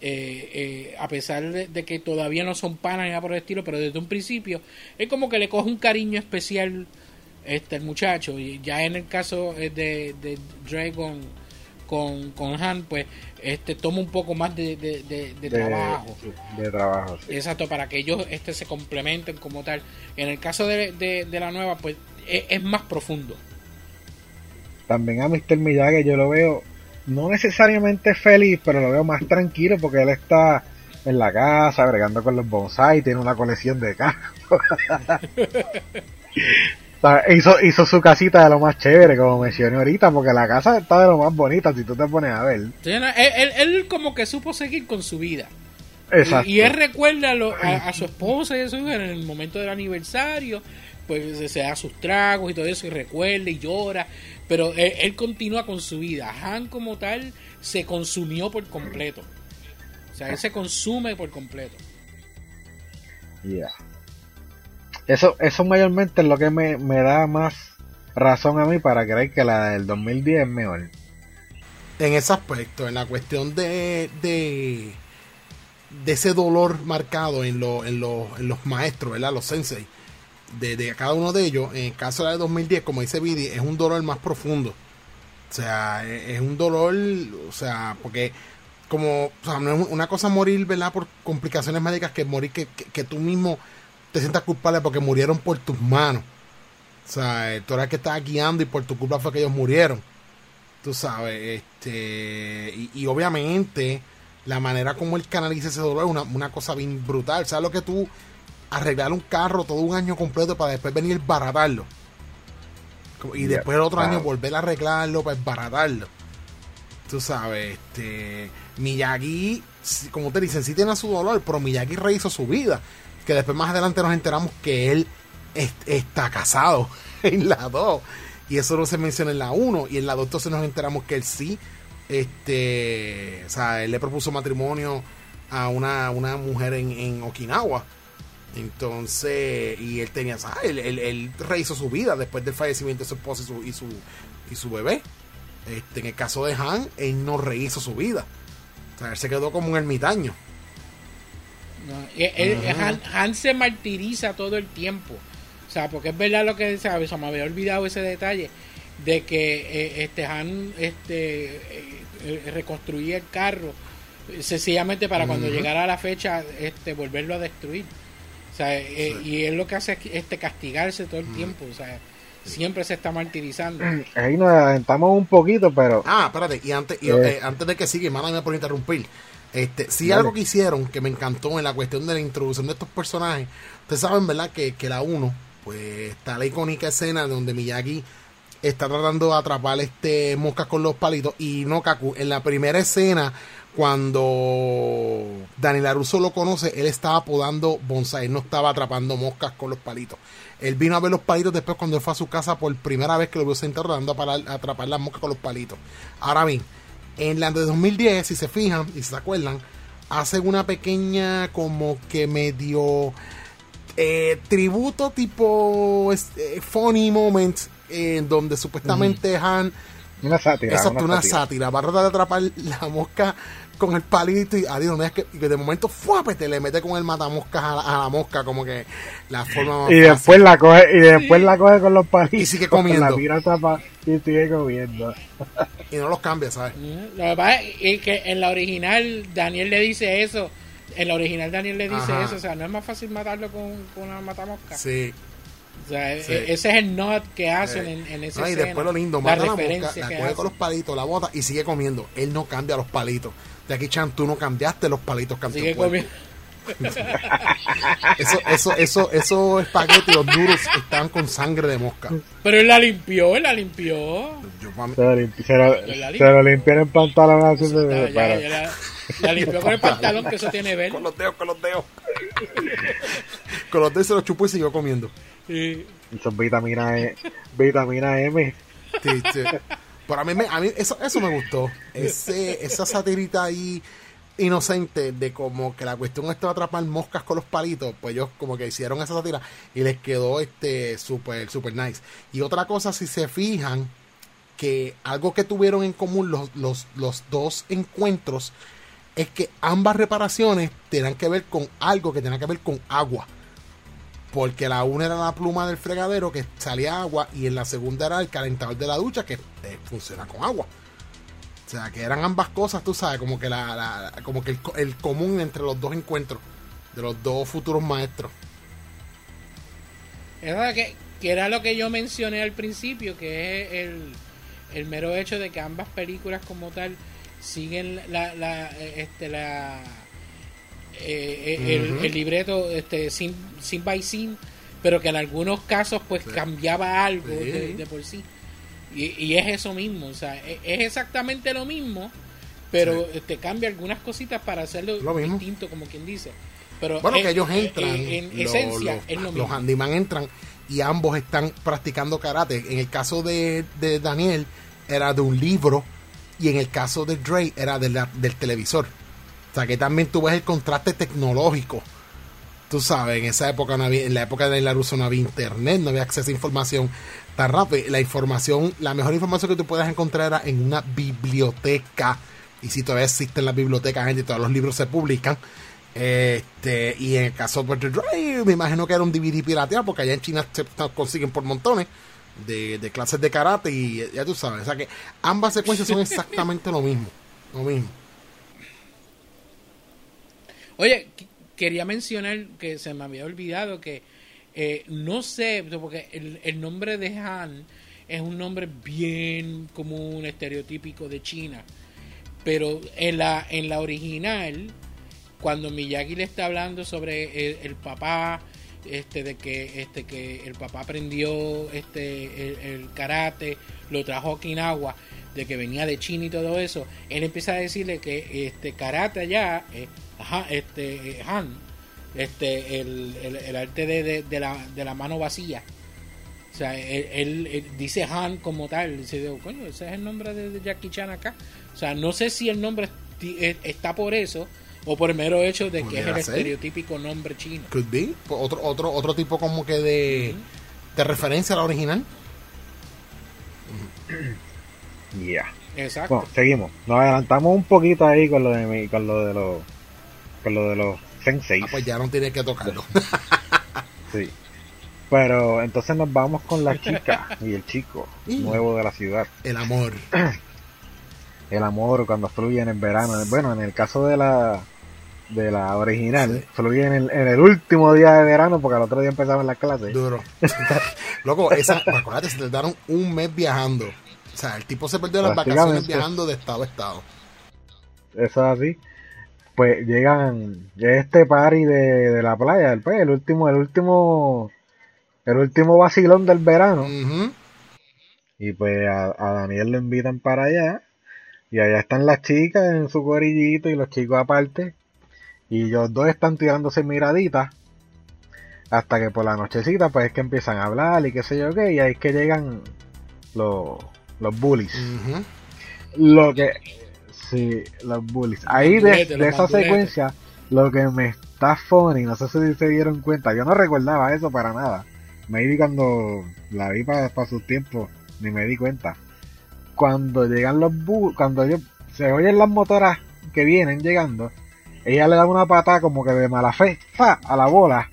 eh, a pesar de, que todavía no son panas ni nada por el estilo, pero desde un principio, es como que le coge un cariño especial este el muchacho. Y ya en el caso de, de Dragon con, con Han, pues este toma un poco más de, de, trabajo. De trabajo, Exacto, para que ellos este, se complementen como tal. En el caso de, la nueva, pues e, es más profundo también a Mr. Miyagi yo lo veo no necesariamente feliz, pero lo veo más tranquilo porque él está en la casa bregando con los bonsai, tiene una colección de carros. hizo, hizo su casita de lo más chévere, como mencioné ahorita, porque la casa está de lo más bonita si tú te pones a ver. él, como que supo seguir con su vida. Exacto. Y, él recuerda a, su esposa y a su hija en el momento del aniversario, pues se da sus tragos y todo eso y recuerda y llora pero él, continúa con su vida. Han como tal se consumió por completo. O sea, él se consume por completo. Ya. Eso, eso mayormente es lo que me, da más razón a mí para creer que la del 2010 es mejor. En ese aspecto, en la cuestión de, de, de ese dolor marcado en, lo, en, en los maestros, ¿verdad? Los sensei de, cada uno de ellos, en el caso de la de 2010, como dice Vidi, es un dolor más profundo. O sea, e, es un dolor, o sea, porque como, o sea, no es una cosa morir, ¿verdad? Por complicaciones médicas que morir que, que, tú mismo te sientas culpable porque murieron por tus manos. O sea, tú eras el que estabas guiando y por tu culpa fue que ellos murieron. Tú sabes, este, y, obviamente la manera como él canaliza ese dolor es una, una cosa bien brutal. ¿Sabes lo que tú arreglar un carro todo un año completo para después venir baratarlo. Y después el otro año volver a arreglarlo para baratarlo. Tú sabes, este Miyagi, como te dicen, sí tiene su dolor, pero Miyagi rehizo su vida. Que después más adelante nos enteramos que él está casado en la 2. Y eso no se menciona en la 1. Y en la 2 entonces nos enteramos que él sí, este, o sea, él le propuso matrimonio a una, una mujer en, en Okinawa entonces, y él tenía, Él, él, rehizo su vida después del fallecimiento de su esposa y su, y su, bebé. Este, en el caso de Han, él no rehizo su vida. O sea, él se quedó como un ermitaño. Han, se martiriza todo el tiempo. O sea, porque es verdad lo que sabes, me había olvidado ese detalle de que eh, este Han este, eh, eh, reconstruía el carro sencillamente para cuando llegara la fecha este volverlo a destruir. Eh, y él lo que hace es este, castigarse todo el mm. tiempo, o sea, siempre se está martirizando. Mm, ahí nos adelantamos un poquito, pero... Ah, espérate, y antes, y, eh, antes de que siga, mándame por interrumpir. Este, sí, algo que hicieron que me encantó en la cuestión de la introducción de estos personajes. Ustedes saben, ¿verdad? Que, que la 1, pues está la icónica escena donde Miyagi está tratando de atrapar este moscas con los palitos y no Kaku. En la primera escena cuando Daniel Aruso lo conoce, él estaba podando bonsai, él no estaba atrapando moscas con los palitos. Él vino a ver los palitos después cuando fue a su casa por primera vez que lo vio sentado tratando a, atrapar las moscas con los palitos. Ahora bien, En la de 2010, si se fijan y se acuerdan, hacen una pequeña como que medio eh, tributo tipo este, funny moments en donde supuestamente Han Una sátira. exacto, una sátira. sátira va a tratar de atrapar la mosca con el palito y adiós, no es que, y que de momento ¡fuapete! le mete con el matamoscas a la, a la mosca como que la forma más Y fácil. después la coge, y después la coge con los palitos. Y sigue comiendo. La tira tapa y sigue comiendo. y no los cambia, ¿sabes? Lo que pasa es que en la original Daniel le dice eso. En la original Daniel le dice Ajá. eso. O sea, no es más fácil matarlo con, con una matamosca. Sí. O sea, Sí. e- ese es el nod que hacen Sí. en, en esa No, y después lo lindo, la mata a la mosca, la coge con los palitos, la bota y sigue comiendo. Él no cambia los palitos. De aquí, Chan, tú no cambiaste los palitos, comiendo. Eso, eso, eso, esos espaguetis, los duros, estaban con sangre de mosca. Pero él la limpió, él la limpió. Yo, Se lo, limpi- se la se lo limpiaron el pantalón así Ya, de ya, ya la, la limpió con el pantalón, que eso tiene ver. con los dedos, con los dedos. con los dedos se los chupó y siguió comiendo. Sí. Son vitamina E, vitamina M. Sí, sí. Pero a mí, me- a mí eso, eso me gustó. Ese, esa satirita ahí inocente de como que la cuestión es atrapar moscas con los palitos, pues ellos como que hicieron esa sátira y les quedó este super super nice. Y otra cosa, si se fijan, que algo que tuvieron en común los, los, los dos encuentros es que ambas reparaciones tenían que ver con algo que tenía que ver con agua. Porque la una era la pluma del fregadero que salía agua y en la segunda era el calentador de la ducha que eh, funciona con agua. O sea, que eran ambas cosas, tú sabes, como que la, la- como que el, el común entre los dos encuentros de los dos futuros maestros. Era que, que era lo que yo mencioné al principio, que es el, el mero hecho de que ambas películas como tal siguen la, la este la eh, el, libreto este sin sin by sin pero que en algunos casos pues Sí. cambiaba algo Sí. de, de por sí y, y es eso mismo o sea e- es, exactamente lo mismo pero Sí. te cambia algunas cositas para hacerlo Lo mismo. distinto como quien dice pero Bueno, es- que ellos entran, en esencia los, es lo los mismo handyman entran y ambos están practicando karate. En el caso de, de Daniel era de un libro y en el caso de Dre era de la- del televisor. O sea que también tú ves el contraste tecnológico. Tú sabes, en esa época, no había, en la época de la Russo no había internet, no había acceso a información tan rápido. La información, la mejor información que tú puedes encontrar era en una biblioteca. Y si todavía existen las bibliotecas, gente, todos los libros se publican. Este, y en el caso de Dre, me imagino que era un DVD pirateado, porque allá en China se se consiguen por montones de, de clases de karate y ya tú sabes. O sea que ambas secuencias son exactamente lo mismo. Lo mismo. Oye, qu- quería mencionar que se me había olvidado que eh, no sé, porque el, nombre de Han es un nombre bien común, estereotípico de China. Pero en la, en la original, cuando Miyagi le está hablando sobre el, el papá, este, de que, este, que el papá aprendió este, el, el karate, lo trajo a Okinawa, de que venía de China y todo eso, él empieza a decirle que este karate allá, eh, ajá, este, Han, este, el, el, el arte de, de, de la, de la mano vacía. O sea, él, él- él dice Han como tal. Dice, coño, ese es el nombre de, de Jackie Chan acá. O sea, no sé si el nombre eh, está por eso o por el mero hecho de que es el ser. estereotípico nombre chino. Could be. Otro, otro, otro tipo como que de, de referencia a la original. Yeah. Exacto. Bueno, seguimos. Nos adelantamos un poquito ahí con lo de mi, con lo de los con lo de los sensei. Ah, pues ya no tiene que tocarlo. Sí. Pero entonces nos vamos con la chica y el chico Mm. nuevo de la ciudad. El amor. El amor cuando fluye en el verano. Bueno, en el caso de la de la original, Sí. fluye en el, en el último día de verano porque al otro día empezaban las clases. Duro. Loco, esa, acuérdate, se tardaron un mes viajando. O sea, el tipo se perdió las vacaciones viajando de estado a estado. Eso es así. Pues llegan llega este party de, de la playa, el, pues, el último, el último, el último vacilón del verano. Y pues a, a Daniel lo invitan para allá. Y allá están las chicas en su corillito y los chicos aparte. Y los dos están tirándose miraditas. Hasta que por la nochecita pues es que empiezan a hablar y qué sé yo qué. Y ahí es que llegan los, los bullies. Lo que Sí, los bullies. Ahí de, esa secuencia, lo que me está funny, no sé si se dieron cuenta, yo no recordaba eso para nada. Maybe cuando la vi para sus tiempos, ni me di cuenta. Cuando llegan los bullies, cuando ellos, se oyen las motoras que vienen llegando, ella le da una patada como que de mala fe, ¡fa! a la bola.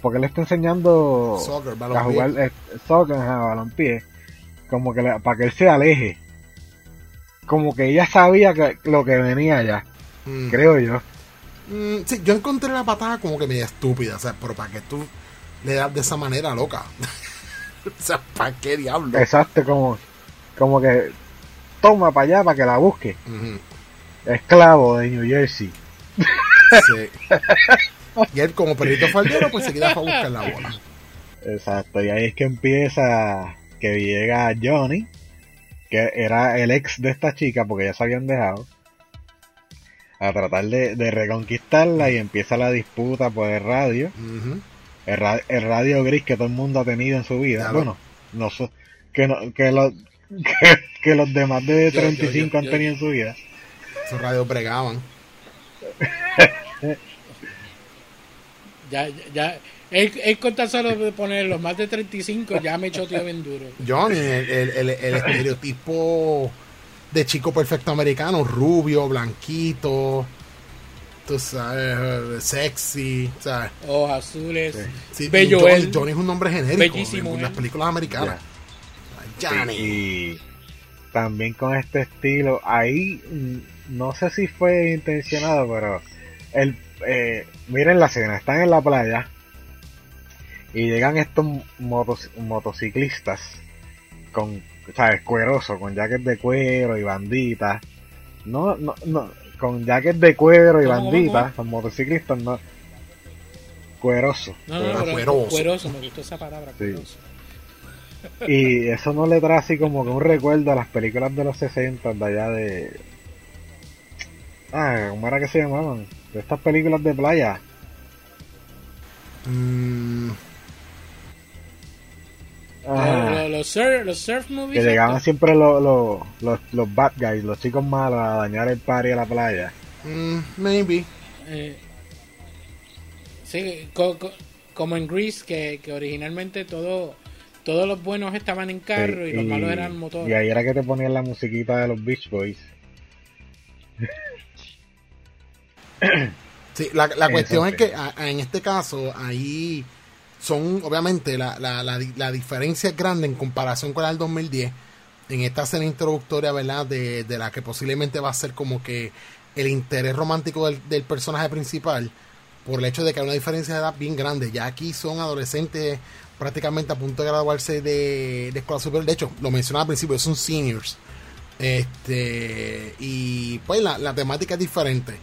Porque le está enseñando Soccer, a jugar eh, soccer, ajá, balompié, como que le- para que él se aleje. Como que ella sabía que lo que venía ya, Mm. creo yo. Mm, sí, yo encontré la patada como que media estúpida, o sea, pero para que tú le das de esa manera loca. o sea, ¿para qué diablo? Exacto, como, como que toma para allá para que la busque. Esclavo de New Jersey. sí. y él como perrito faldero, pues se queda para buscar la bola. Exacto, y ahí es que empieza que llega Johnny, que era el ex de esta chica porque ya se habían dejado, a tratar de, de reconquistarla y empieza la disputa por el radio, el, ra- el radio gris que todo el mundo ha tenido en su vida. Claro. Bueno, no so- que, no, que, los, que, que los demás de Yo, yo, 35 yo, han tenido en su vida. Esos radios bregaban. Ya, ya, ya. Él, él con tan solo de poner los más de 35 ya me choteó bien duro. Johnny, el, el, el- el estereotipo de chico perfecto americano, rubio, blanquito, tú sabes, sexy, ¿sabes? Ojos azules. Sí, Bello Johnny. Johnny es un nombre genérico Bellísimo en las películas americanas. Johnny. Y también con este estilo, ahí mm, no sé si fue intencionado, pero el eh, miren la escena, están en la playa y llegan estos motos- motociclistas con, sabes, cueroso, con jackets de cuero y banditas. No, no, no, con jackets de cuero y ¿Cómo, cómo, banditas, los motociclistas no. Cueroso. No, no, no, pero Cueroso. cueroso. me gustó esa palabra, Sí. cueroso. Y eso no le trae así como que un recuerdo a las películas de los 60 de allá de... Ah, ¿cómo era que se llamaban? De estas películas de playa. Mm, Ajá. Los, los surf, los surf movies. que llegaban siempre los, los, los, los bad guys, los chicos malos a dañar el party a la playa. mm, maybe. Eh, sí, co- co- como en Grease, que, que originalmente todo, todos los buenos estaban en carro Sí, y los malos eran motores. Y ahí era que te ponían la musiquita de los Beach Boys. Sí, la, la cuestión es que a- a- en este caso, ahí son, obviamente, la, la, la diferencia es grande en comparación con la del 2010. En esta escena introductoria, ¿verdad? De, de la que posiblemente va a ser como que el interés romántico del, del personaje principal, por el hecho de que hay una diferencia de edad bien grande. Ya aquí son adolescentes prácticamente a punto de graduarse de, de escuela superior. De hecho, lo mencionaba al principio, son seniors. Este, y pues la, la temática es diferente.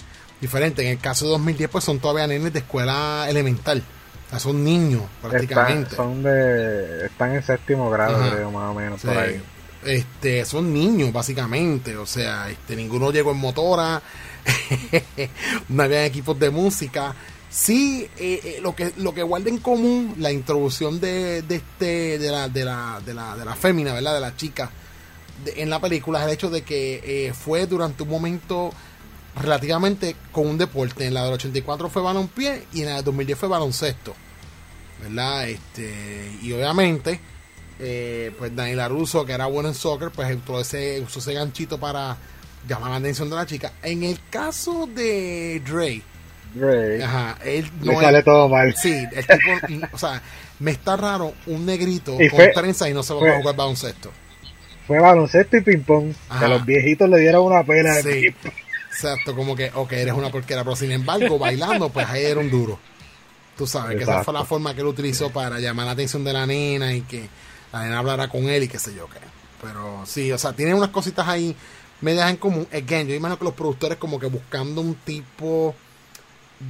Diferente. En el caso de 2010, pues son todavía nenes de escuela elemental. O sea, son niños Están, prácticamente. son de, están en séptimo grado, Ajá. creo, más o menos, Sí. por ahí. Este, son niños, básicamente. O sea, este, ninguno llegó en motora. no había equipos de música. Sí, eh, eh, lo que lo que guarda en común la introducción de, de este de la de la de la de la fémina, ¿verdad? De la chica de- en la película es el hecho de que eh, fue durante un momento relativamente con un deporte. En la del 84 fue balonpié y en la del 2010 fue baloncesto. ¿Verdad? Este, y obviamente, eh, pues Daniela Russo, que era bueno en soccer, pues usó ese, usó ese ganchito para llamar la atención de la chica. En el caso de Dre, ajá, él Le sale todo mal. Sí, el tipo, o sea, me está raro un negrito Y con fue- trenza y no se va a jugar baloncesto. Fue baloncesto y ping pong. Ajá. Que a los viejitos le dieron una pena Sí. Exacto, como que, ok, eres una porquera, pero sin embargo, bailando, pues ahí era un duro. Tú sabes que esa fue la forma que él utilizó para llamar la atención de la nena y que la nena hablara con él y qué sé yo qué. Pero sí, o sea, tiene unas cositas ahí medias en común. Again, yo imagino que los productores como que buscando un tipo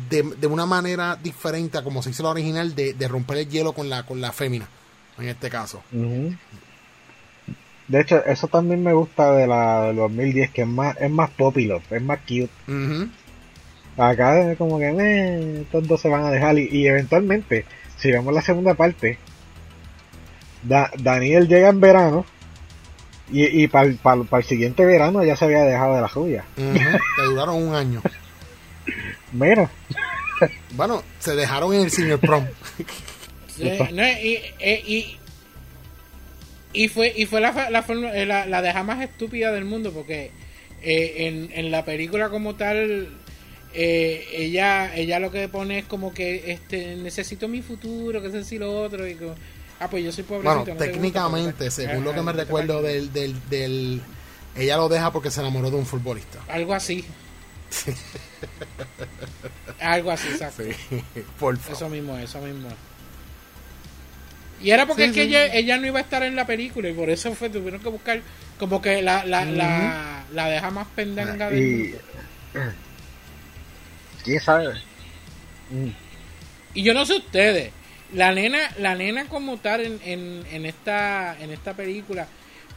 de, de una manera diferente a como se hizo la original de, de romper el hielo con la, con la fémina, en este caso. De hecho, eso también me gusta de la del 2010, que es más, es más popular, es más cute. Acá es como que eh, estos dos se van a dejar y, y eventualmente, si vemos la segunda parte, Da- Daniel llega en verano Y, y para el siguiente verano ya se había dejado de la suya. Ujú, Te duraron un año. Mira, Bueno, se dejaron en el senior prom. Sí, no, y, y, y fue y fue la, la, forma- eh, la, la deja más estúpida del mundo porque eh, en, en la película como tal eh, ella ella lo que pone es como que este necesito mi futuro que sé si lo otro y como, ah pues yo soy pobrecito Bueno, no te gusta, técnicamente, pues, según ah, lo que me ah, recuerdo del, del, del... Ella lo deja porque se enamoró de un futbolista. algo así algo así exacto Por favor. Eso mismo, es, eso mismo. Y era porque Sí, es que sí. ella, ella no iba a estar en la película y por eso fue, tuvieron que buscar como que la, la, la, la deja más pendanga y. mundo. ¿Quién sabe? Mm. Y yo no sé ustedes, la nena, la nena como tal en, en, en esta, en esta película,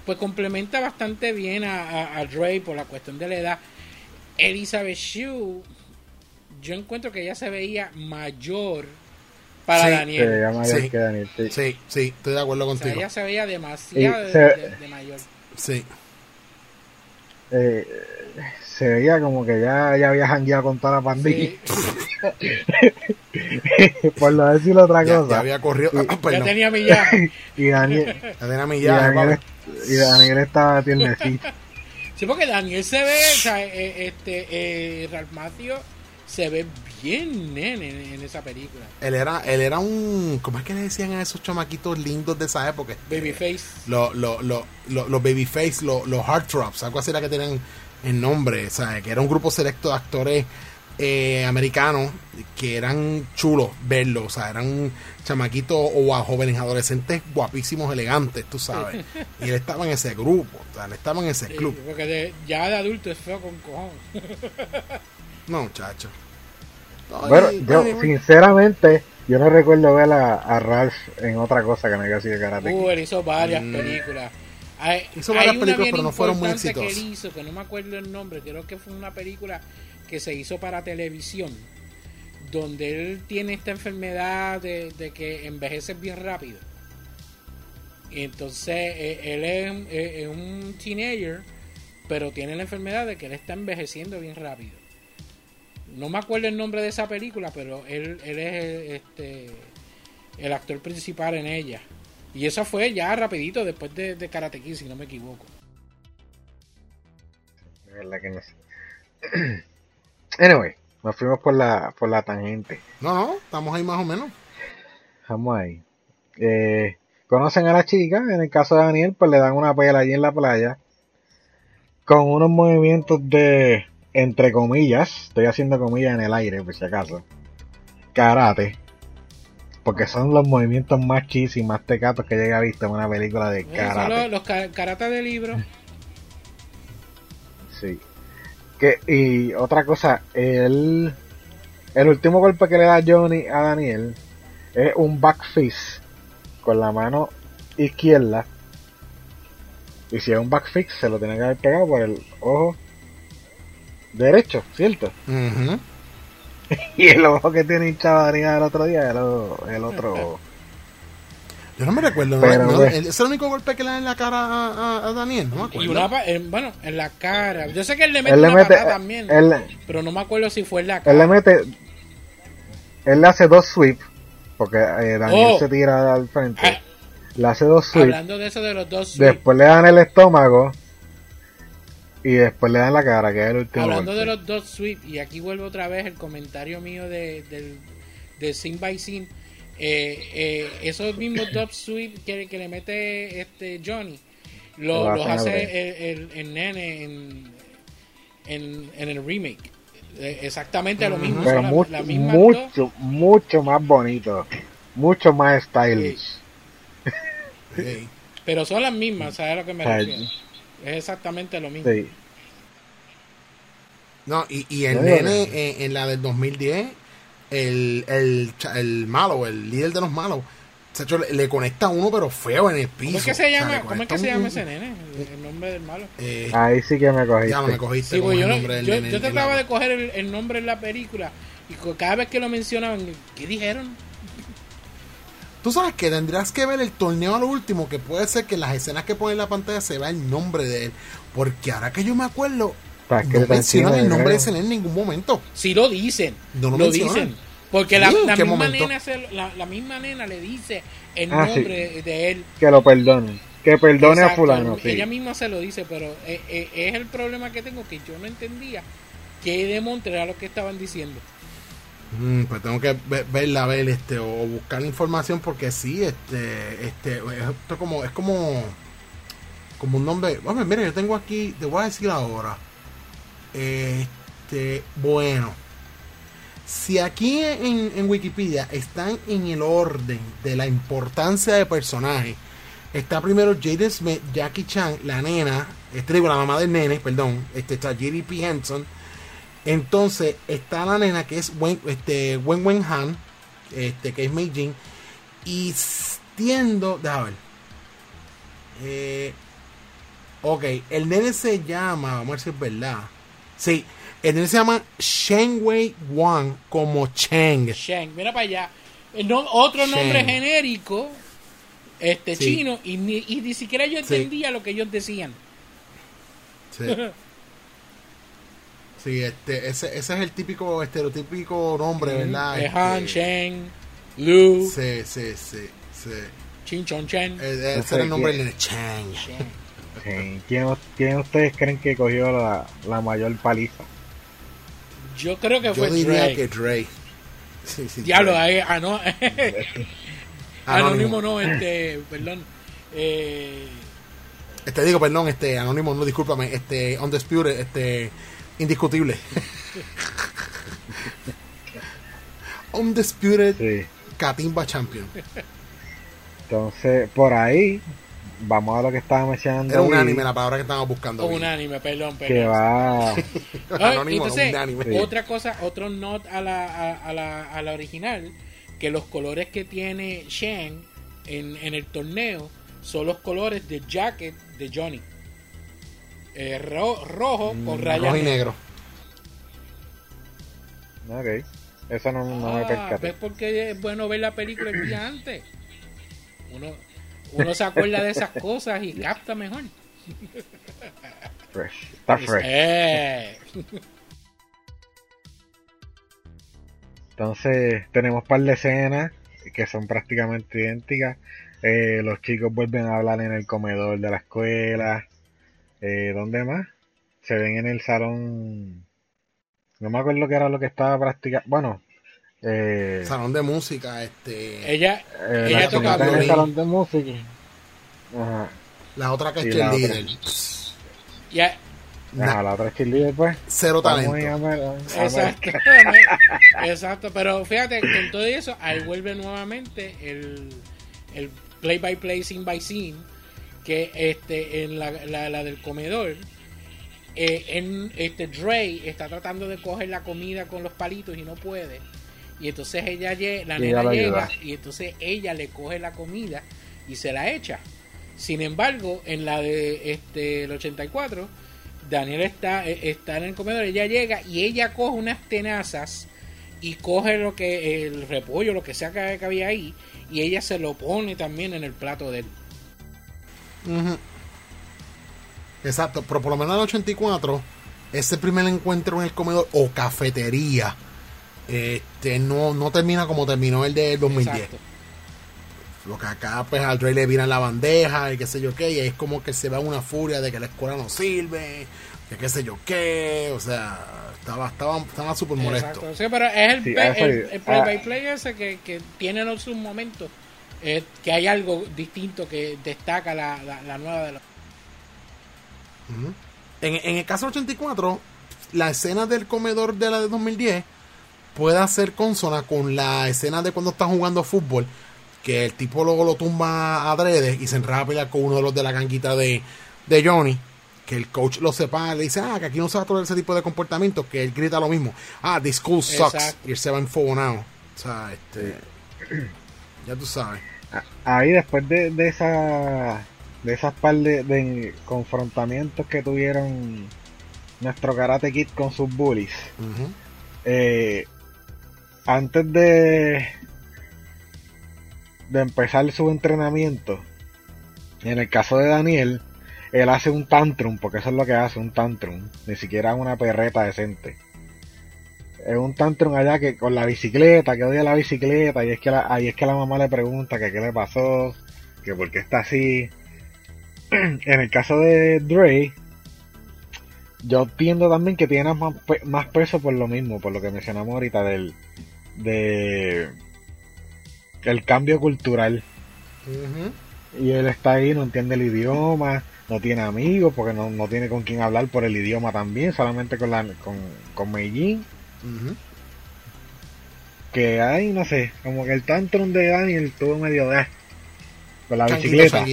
pues complementa bastante bien a, a, a Dre por la cuestión de la edad. Elizabeth Shue, yo encuentro que ella se veía mayor para Sí, Se Daniel. veía mayor Sí. que Daniel. sí. Sí, sí, estoy de acuerdo O sea, contigo. ella se veía demasiado Y de, se- de- de mayor. Sí. Eh, se veía como que ya, ya había jangueado con toda la pandilla. Sí, Por no decir otra Ya, cosa. ya había corrido. Y- Ah, ya perdón. tenía millaje. Y Daniel, Ya tenía y, millaje, Daniel, papi. y Daniel estaba tiernecito. Sí, porque Daniel se ve, o sea, eh, este, eh, Ralph Macchio se ve bien nene en, en esa película. Él era, él era un. ¿Cómo es que le decían a esos chamaquitos lindos de esa época? Babyface. Los lo, lo, lo- los babyface, los los heartthrobs, algo así era que tenían el nombre, ¿sabes? Que era un grupo selecto de actores eh, americanos que eran chulos verlos, o sea, eran chamaquitos o a jóvenes adolescentes guapísimos, elegantes, tú sabes. Y él estaba en ese grupo, o sea, él estaba en ese Sí, club. porque de- ya de adulto es feo con cojones. No, muchacho. Ay, Bueno, yo ay, sinceramente, yo no recuerdo ver a, a Ralph en otra cosa que no haya sido karate. Uh, él hizo varias Mm. películas. Hay, Hizo varias hay una películas, pero no fueron muy importante que exitosas. él hizo, que no me acuerdo el nombre, creo que fue una película que se hizo para televisión, donde él tiene esta enfermedad de, de que envejece bien rápido. Y entonces eh, él es, eh, es un teenager, pero tiene la enfermedad de que él está envejeciendo bien rápido. No me acuerdo el nombre de esa película, pero él, él es eh, este, el actor principal en ella. Y eso fue ya rapidito después de, de Karate Kid, si no me equivoco. De verdad que no sé. Anyway, nos fuimos por la, por la tangente. No, no, estamos ahí más o menos. Vamos ahí. Eh, Conocen a la chica, en el caso de Daniel, pues le dan una pela allí en la playa. Con unos movimientos de, entre comillas, estoy haciendo comillas en el aire, por si acaso. Karate. Porque son los movimientos más chis y más tecatos que llegue a visto en una película de Eh, son karate. los, los ca- karatas de libro. Sí. Que, y otra cosa, el, el último golpe que le da Johnny a Daniel es un back fist con la mano izquierda. Y si es un back fist, se lo tiene que haber pegado por el ojo derecho, ¿cierto? Ujú. Y el ojo que tiene hinchado Daniel el otro día, el, el otro. Yo no me recuerdo. ¿no? Pero, No, pues- ¿Es el único golpe que le da en la cara a, a- a Daniel? No me acuerdo. Y una, bueno, en la cara. Yo sé que él le mete Él le una mete, patada también. él, Pero no me acuerdo si fue en la él cara. le mete, él le hace dos sweeps, porque eh, Daniel Oh. se tira al frente. Ah, Le hace dos sweeps. hablando de eso de los dos sweeps, Después le dan el estómago. Y después le dan la cara, que es el último. Hablando de los dos sweep, y aquí vuelvo otra vez el comentario mío de, del, de Sin by Sin. Eh, eh, esos mismos dos sweep que, que le mete este Johnny, lo- Lo los hace el, el- el nene en, en, en el remake. Eh, exactamente lo mismo. Pero la- mucho, dos. mucho, más bonito. Mucho más stylish. Sí. Pero son las mismas, ¿sabes a lo que me refiero? Es exactamente lo mismo. Sí. No, y, y el No, nene no. eh, en la del 2010, el, el, el malo, el líder de los malos, se hecho, le, le conecta a uno, pero feo en el piso. ¿Cómo es que se llama, ¿cómo es que se un- llama ese nene? El, el nombre del malo. Eh, Ahí sí que me cogiste. ya me cogiste Sí, el yo, no- nombre del yo, nene yo trataba de coger el, el nombre en la película y cada vez que lo mencionaban, ¿qué dijeron? Tú sabes que tendrás que ver el torneo a lo último, que puede ser que en las escenas que pone en la pantalla se vea el nombre de él. Porque ahora que yo me acuerdo, no mencionan el nombre de ese en ningún momento. Si lo dicen, No lo dicen. Porque la, Sí, ¿en la qué misma momento? nena se- la, la misma nena le dice el Ah, sí. nombre de él. Que lo perdonen. Que perdone a fulano, sí. Ella misma se lo dice, pero eh, eh, es el problema que tengo que yo no entendía que de Montreal era lo que estaban diciendo. Mm, pues tengo que ve- verla, ver este, o buscar información porque sí, este, este, esto como, es como, como un nombre. Vamos, mira, yo tengo aquí, te voy a decir ahora. Este, bueno, si aquí en, en Wikipedia están en el orden de la importancia de personaje, está primero Jaden Smith, Jackie Chan, la nena, este digo, la mamá del nene, perdón, este está J.D.P. Henson. Entonces está la nena que es Wen, este, Wen Wen Han, este, que es Mei Jin. Y tiendo, déjame ver. Eh, ok, el nene se llama, vamos a ver si es verdad. Sí, el nene se llama Shen Wei Wang como Cheng. Shang, mira para allá. No- otro nombre genérico, este Sí. chino, y ni, y ni siquiera yo Sí. entendía lo que ellos decían. Sí. Sí, este, ese, ese es el típico, estereotípico nombre, ¿verdad? Eh, Este, Han, Shang, Lu, Sí, sí, sí, sí. Chin Chon Chen. Eh, No ese sé era el nombre quién. del. Sí. ¿Quién, quién ustedes creen que cogió la, la mayor paliza? Yo creo que Yo fue diría Drake. que Dre. Sí, sí, Diablo, Dre. ahí, ah, no, Anónimo. Anónimo no, este, perdón. Eh, Este digo, perdón, este anónimo, no discúlpame, este undisputed, este indiscutible. undisputed Sí. Katimba Champion. Entonces, por ahí, vamos a lo que estaba mencionando. Era un anime la palabra que estamos buscando. un anime, perdón, Que perdón. va. Ay, Anónimo, entonces, un anime. Sí. otra cosa, otro not a la, a, a la, a la original, que los colores que tiene Shang en, en el torneo son los colores de jacket de Johnny. Eh, ro- rojo con rayas Mm, Rojo y negras. negro. Ok. Eso no, no me Ah, percaté. ¿Ves por qué es bueno ver la película el día antes? Uno, uno se acuerda de esas cosas y capta mejor. Fresh. Está fresh. Eh. Entonces, tenemos un par de escenas que son prácticamente idénticas. Eh, los chicos vuelven a hablar en el comedor de la escuela. Eh, ¿Dónde más? Se ven en el salón. No me acuerdo qué era lo que estaba practicando. Bueno, eh, Salón de música, este. Ella, eh, ella la toca en el violín. salón de música. Ajá. La otra que es cheerleader. ya, Ajá, la otra cheerleader, pues. Cero talento. Exacto. Exacto. Pero fíjate, con todo eso, ahí vuelve nuevamente el, el play by play, scene by scene, que este en la, la, la del comedor. eh, en este Dre está tratando de coger la comida con los palitos y no puede. Y entonces ella la nena llega ayuda. y entonces ella le coge la comida y se la echa. Sin embargo, en la de este el 84, Daniel está, eh, está en el comedor, ella llega y ella coge unas tenazas y coge lo que el repollo, lo que sea que, que había ahí, y ella se lo pone también en el plato de él. Ujú. Exacto, pero por lo menos en el 84, ese primer encuentro en el comedor o cafetería, este no, no termina como terminó el del 2010. Exacto. Lo que acá, pues al Dre le viran la bandeja y qué sé yo qué, y es como que se va una furia de que la escuela no sirve, que qué sé yo qué, o sea, estaba estaba estaba súper molesto. Sí, pero es el, Sí, el, play Ah. by play ese que, que tiene en sus momentos, eh, que hay algo distinto que destaca la, la, la nueva de la... En, en el caso del 84, la escena del comedor de la de 2010 puede ser consona con la escena de cuando está jugando fútbol, que el tipo luego lo tumba adrede y se enraba a pelear con uno de los de la ganguita de, de Johnny. Que el coach lo separa, le dice, ah, que aquí no se va a tolerar ese tipo de comportamiento, que él grita lo mismo. Ah, this school sucks. Exacto. Y él se va en fuego now. O sea, este. Ya tú sabes. Ahí después de, de esa de esas par de, de confrontamientos que tuvieron nuestro Karate Kid con sus bullies, eh, antes de de empezar su entrenamiento, en el caso de Daniel, él hace un tantrum, porque eso es lo que hace, un tantrum. Ni siquiera una perreta decente. Es un tantrum allá que con la bicicleta, que odia la bicicleta, y es que la, ahí es que la mamá le pregunta que qué le pasó, que por qué está así. en el caso de Dre, yo entiendo también que tiene más, más peso por lo mismo, por lo que mencionamos ahorita del de el cambio cultural. Y él está ahí, no entiende el idioma, no tiene amigos porque no, no tiene con quién hablar por el idioma también, solamente con la con, con Que hay, no sé, como que el tantrum de Daniel estuvo medio de con la bicicleta.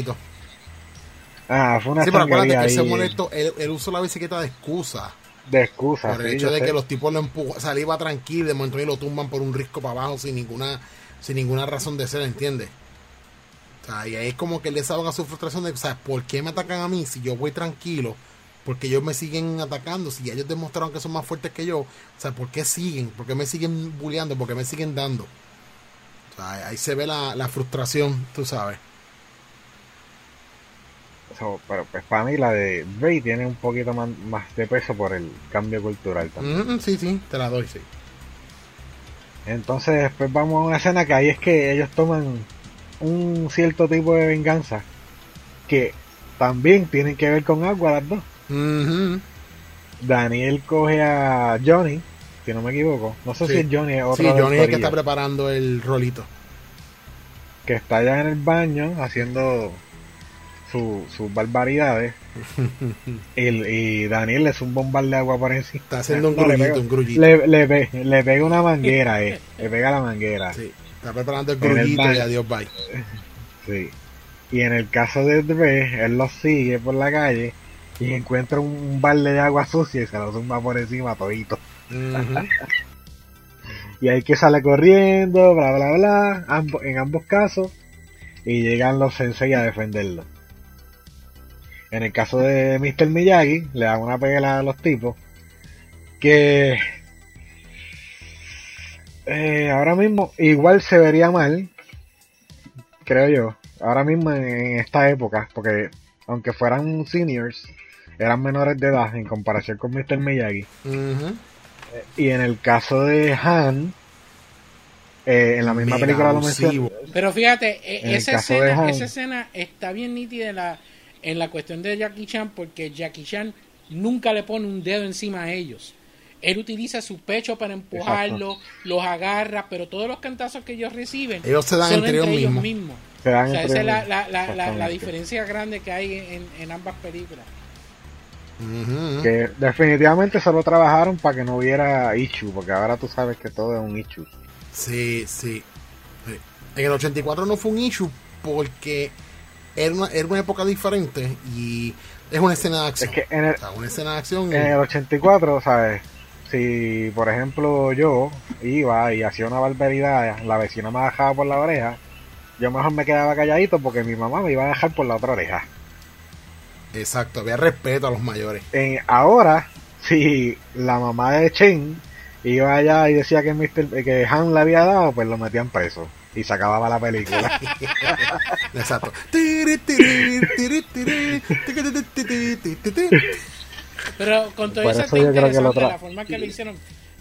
Ah, fue una Sí, pero acuérdate que ese molesto, él, él, usó la bicicleta de excusa. De excusa. Por el hecho de que los tipos lo empujan, o sea, él iba tranquilo, de momento y lo tumban por un risco para abajo sin ninguna, sin ninguna razón de ser, ¿entiendes? O sea, y ahí es como que él desahoga su frustración de, o sea, ¿por qué me atacan a mí si yo voy tranquilo? Porque ellos me siguen atacando, si ellos demostraron que son más fuertes que yo, o sea, ¿por qué siguen? ¿Por qué me siguen bulleando? ¿Por qué me siguen dando? O sea, ahí se ve la, la frustración, tú sabes pero pues para mí la de Ray tiene un poquito más, de peso por el cambio cultural también. Mm, sí, sí, te la doy, sí. Entonces después vamos a una escena que ahí es que ellos toman un cierto tipo de venganza que también tienen que ver con agua las dos. Daniel coge a Johnny, si no me equivoco. No sé si es Johnny o otro. Sí, Johnny es el que está preparando el rolito. Que está allá en el baño haciendo sus barbaridades. y Daniel le un bombal de agua por encima. Está haciendo un grullito, un grullito. Le, le, pega una manguera, eh. le pega la manguera. Sí, está preparando el grullito y adiós, bye. Sí. Y en el caso de Dre, él lo sigue por la calle y encuentra un balde de agua sucia y se lo zumba por encima todito. y hay que sale corriendo, bla, bla, bla, en ambos casos. Y llegan los sensei a defenderlo. En el caso de Mr. Miyagi, le dan una pegada a los tipos que eh, ahora mismo igual se vería mal, creo yo, ahora mismo en esta época, porque aunque fueran seniors, eran menores de edad en comparación con Mr. Miyagi. Y en el caso de Han, eh, en la misma película lo mencioné. Pero fíjate, e, esa escena, esa escena está bien nítida la en la cuestión de Jackie Chan porque Jackie Chan nunca le pone un dedo encima a ellos. Él utiliza su pecho para empujarlo, los agarra, pero todos los cantazos que ellos reciben ellos se dan entre, ellos mismos. esa es la, la, diferencia grande que hay en, ambas películas. Que definitivamente solo trabajaron para que no hubiera issue, porque ahora tú sabes que todo es un issue. Sí, sí. En el 84 no fue un issue porque era una, era una época diferente y es una escena de acción. Es que en el, una escena de acción. En el 84, ¿sabes? Si, por ejemplo, yo iba y hacía una barbaridad, la vecina me dejaba por la oreja, yo mejor me quedaba calladito porque mi mamá me iba a dejar por la otra oreja. Exacto, había respeto a los mayores. ahora, si la mamá de Chen iba allá y decía que, Mr., que Han le había dado, pues lo metían preso y se acababa la película. Exacto. Pero con todo eso, interesante la forma que lo hicieron.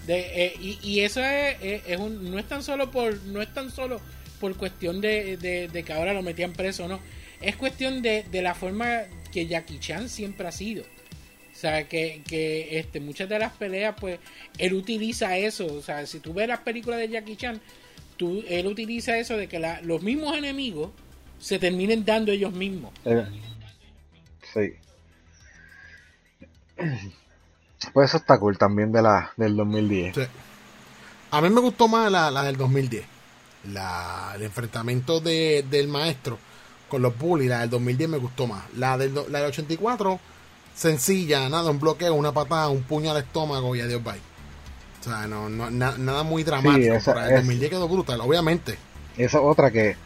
De, eh, y, y, eso es, es, un, no es tan solo por no es tan solo por cuestión de, de, que ahora lo metían preso no es cuestión de, de la forma que Jackie Chan siempre ha sido o sea que, que este muchas de las peleas pues él utiliza eso o sea si tú ves las películas de Jackie Chan tú, él utiliza eso de que los mismos enemigos se terminen dando ellos mismos. Eh, sí. Pues eso está cool también de la del 2010. A mí me gustó más la, la del 2010. La, el enfrentamiento de, del maestro con los bullies, la del 2010 me gustó más. La del, la del 84, sencilla, nada, un bloqueo, una patada, un puño al estómago y adiós, bye. O sea, no, no nada muy dramático. el 2010 quedó brutal, obviamente. Esa otra que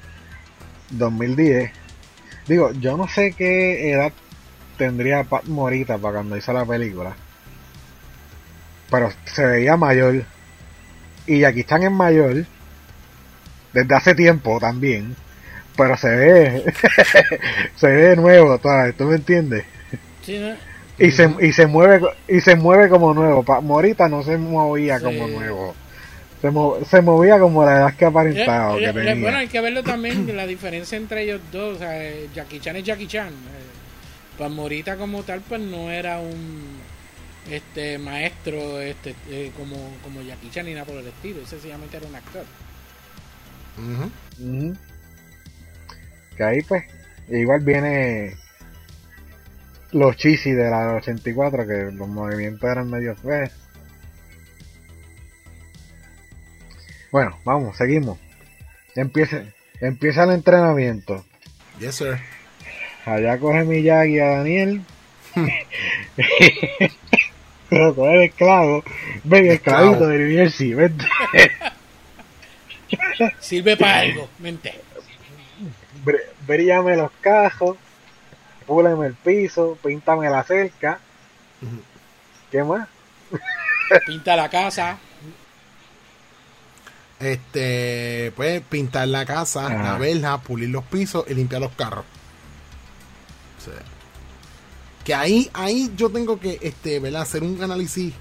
2010. Digo, yo no sé qué edad tendría Pat Morita para cuando hizo la película. Pero se veía mayor. Y aquí están en mayor. Desde hace tiempo también. Pero se ve, se ve nuevo, ¿sabes? ¿tú me entiendes? Sí, ¿no? Y se, y se mueve y se mueve como nuevo. Pa- Morita no se movía Sí. como nuevo. Se, mo- se movía como la edad que aparentaba Eh, que eh, tenía. bueno, hay que verlo también, la diferencia entre ellos dos. O sea, eh, Jackie Chan es Jackie Chan. Eh, Pues Morita como tal, pues no era un este maestro este eh, como, como Jackie Chan ni nada por el estilo. Él sencillamente era un actor. Ujú. Ujú. Que ahí pues, igual viene los cheesy de la 84, que los movimientos eran medio feos. Bueno, vamos, seguimos. Empieza, empieza el entrenamiento. Yes, sir. Allá coge Miyagi a Daniel. Pero coge el esclavo. Ven, el esclavito de Jersey, vente. Sirve para algo, mente. Br- Bríllame los cajos. Púleme el piso. Píntame la cerca. ¿Qué más? Pinta la casa. Este, pues pintar la casa, Ajá. la verja, pulir los pisos y limpiar los carros. O sea, que ahí, ahí yo tengo que, este, ¿verdad? Hacer un análisis,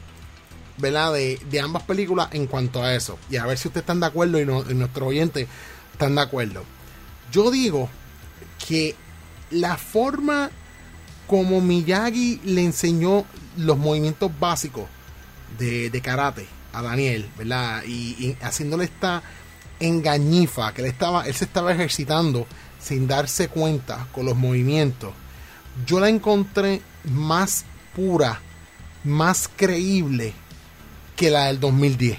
¿verdad? De, de ambas películas en cuanto a eso. Y a ver si ustedes están de acuerdo y, no- y nuestros oyentes están de acuerdo. Yo digo que la forma como Miyagi le enseñó los movimientos básicos de, de karate a Daniel, ¿verdad? Y, haciéndole esta engañifa que él estaba, él se estaba ejercitando sin darse cuenta con los movimientos. Yo la encontré más pura, más creíble que la del 2010.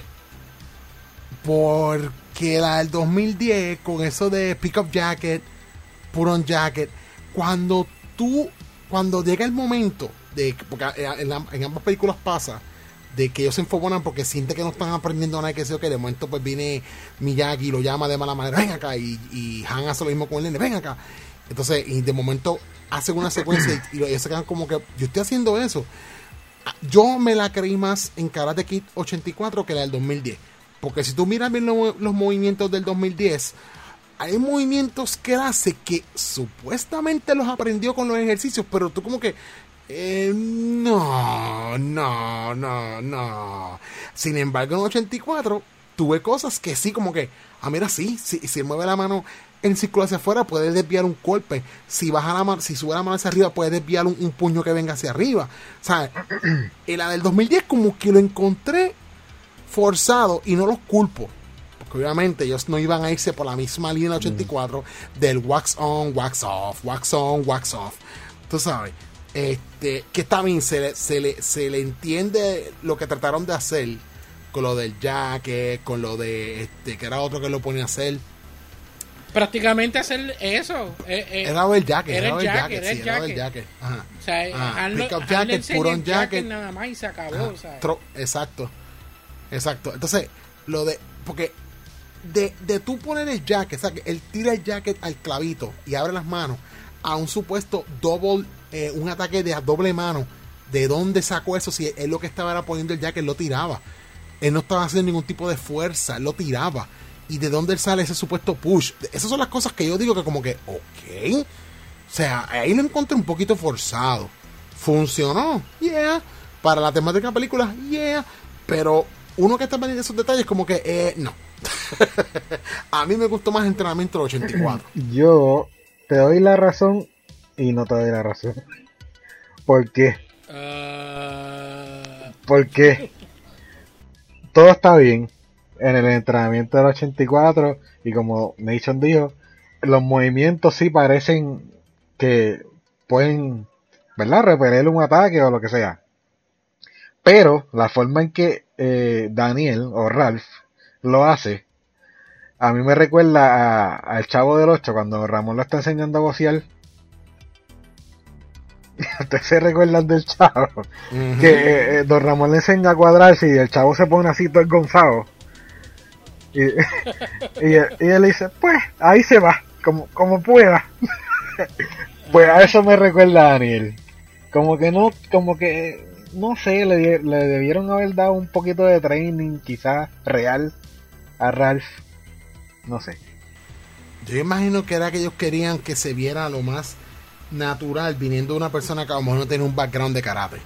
Porque la del 2010, con eso de pick up jacket, put on jacket, cuando tú, cuando llega el momento de, porque en, en ambas películas pasa, de que ellos se enfobonan porque sienten que no están aprendiendo nada, que sé que de momento pues viene Miyagi y lo llama de mala manera, ven acá, y, Han hace lo mismo con el nene, ven acá. Entonces, y de momento hacen una secuencia y, y ellos se quedan como que, yo estoy haciendo eso. Yo me la creí más en Karate Kid 84 que la del 2010. Porque si tú miras bien lo- los movimientos del 2010, hay movimientos que él hace que supuestamente los aprendió con los ejercicios, pero tú como que... eh, no, no, no, no. Sin embargo, en 84 tuve cosas que sí, como que, ah, mira, sí, si, si mueve la mano en círculo hacia afuera, puede desviar un golpe. Si baja la mano, si sube la mano hacia arriba, puede desviar un, un puño que venga hacia arriba. ¿Sabes? y la del 2010 como que lo encontré forzado y no los culpo. Porque obviamente ellos no iban a irse por la misma línea del 84 del wax on, wax off, wax on, wax off. Tú sabes. Este, que también se le, se, le, se le entiende lo que trataron de hacer con lo del jacket, con lo de este, que era otro que lo ponía a hacer. Prácticamente hacer eso. eh, eh, Era el jacket, era el jacket, sí, era el jacket. Ajá. o sea, lo- pick up jacket, el jacket jacket. nada más y se acabó. Ajá, o sea. exacto. Exacto. Entonces, lo de. Porque de, de tú poner el jacket, o sea, que él tira el jacket al clavito y abre las manos a un supuesto double, eh, un ataque de a doble mano. ¿De dónde sacó eso? Si él lo que estaba era poniendo el jacket, lo tiraba. Él no estaba haciendo ningún tipo de fuerza, lo tiraba. ¿Y de dónde sale ese supuesto push? Esas son las cosas que yo digo que como que, ok. O sea, ahí lo encontré un poquito forzado. ¿Funcionó? Yeah. Para la temática de la película, yeah. Pero uno que está pendiente de esos detalles, como que, eh, no. a mí me gustó más entrenamiento del 84. Yo te doy la razón y no te doy la razón. ¿Por qué? Porque todo está bien en el entrenamiento del 84 y como Nation dijo, los movimientos sí parecen que pueden, ¿verdad? Repeler un ataque o lo que sea. Pero la forma en que eh, Daniel o Ralph lo hace, a mí me recuerda a- al Chavo del 8 cuando Ramón lo está enseñando a bocear. Ustedes se recuerdan del Chavo que eh, eh, don Ramón le enseña a cuadrarse y el chavo se pone así todo gonzado. Y, y, él- y él dice, pues, ahí se va, como, como pueda. pues a eso me recuerda a Daniel. Como que no, como que, no sé, le, le debieron haber dado un poquito de training, quizás real, a Ralph. No sé. Yo imagino que era que ellos querían que se viera lo más natural viniendo de una persona que a lo mejor no tiene un background de karate.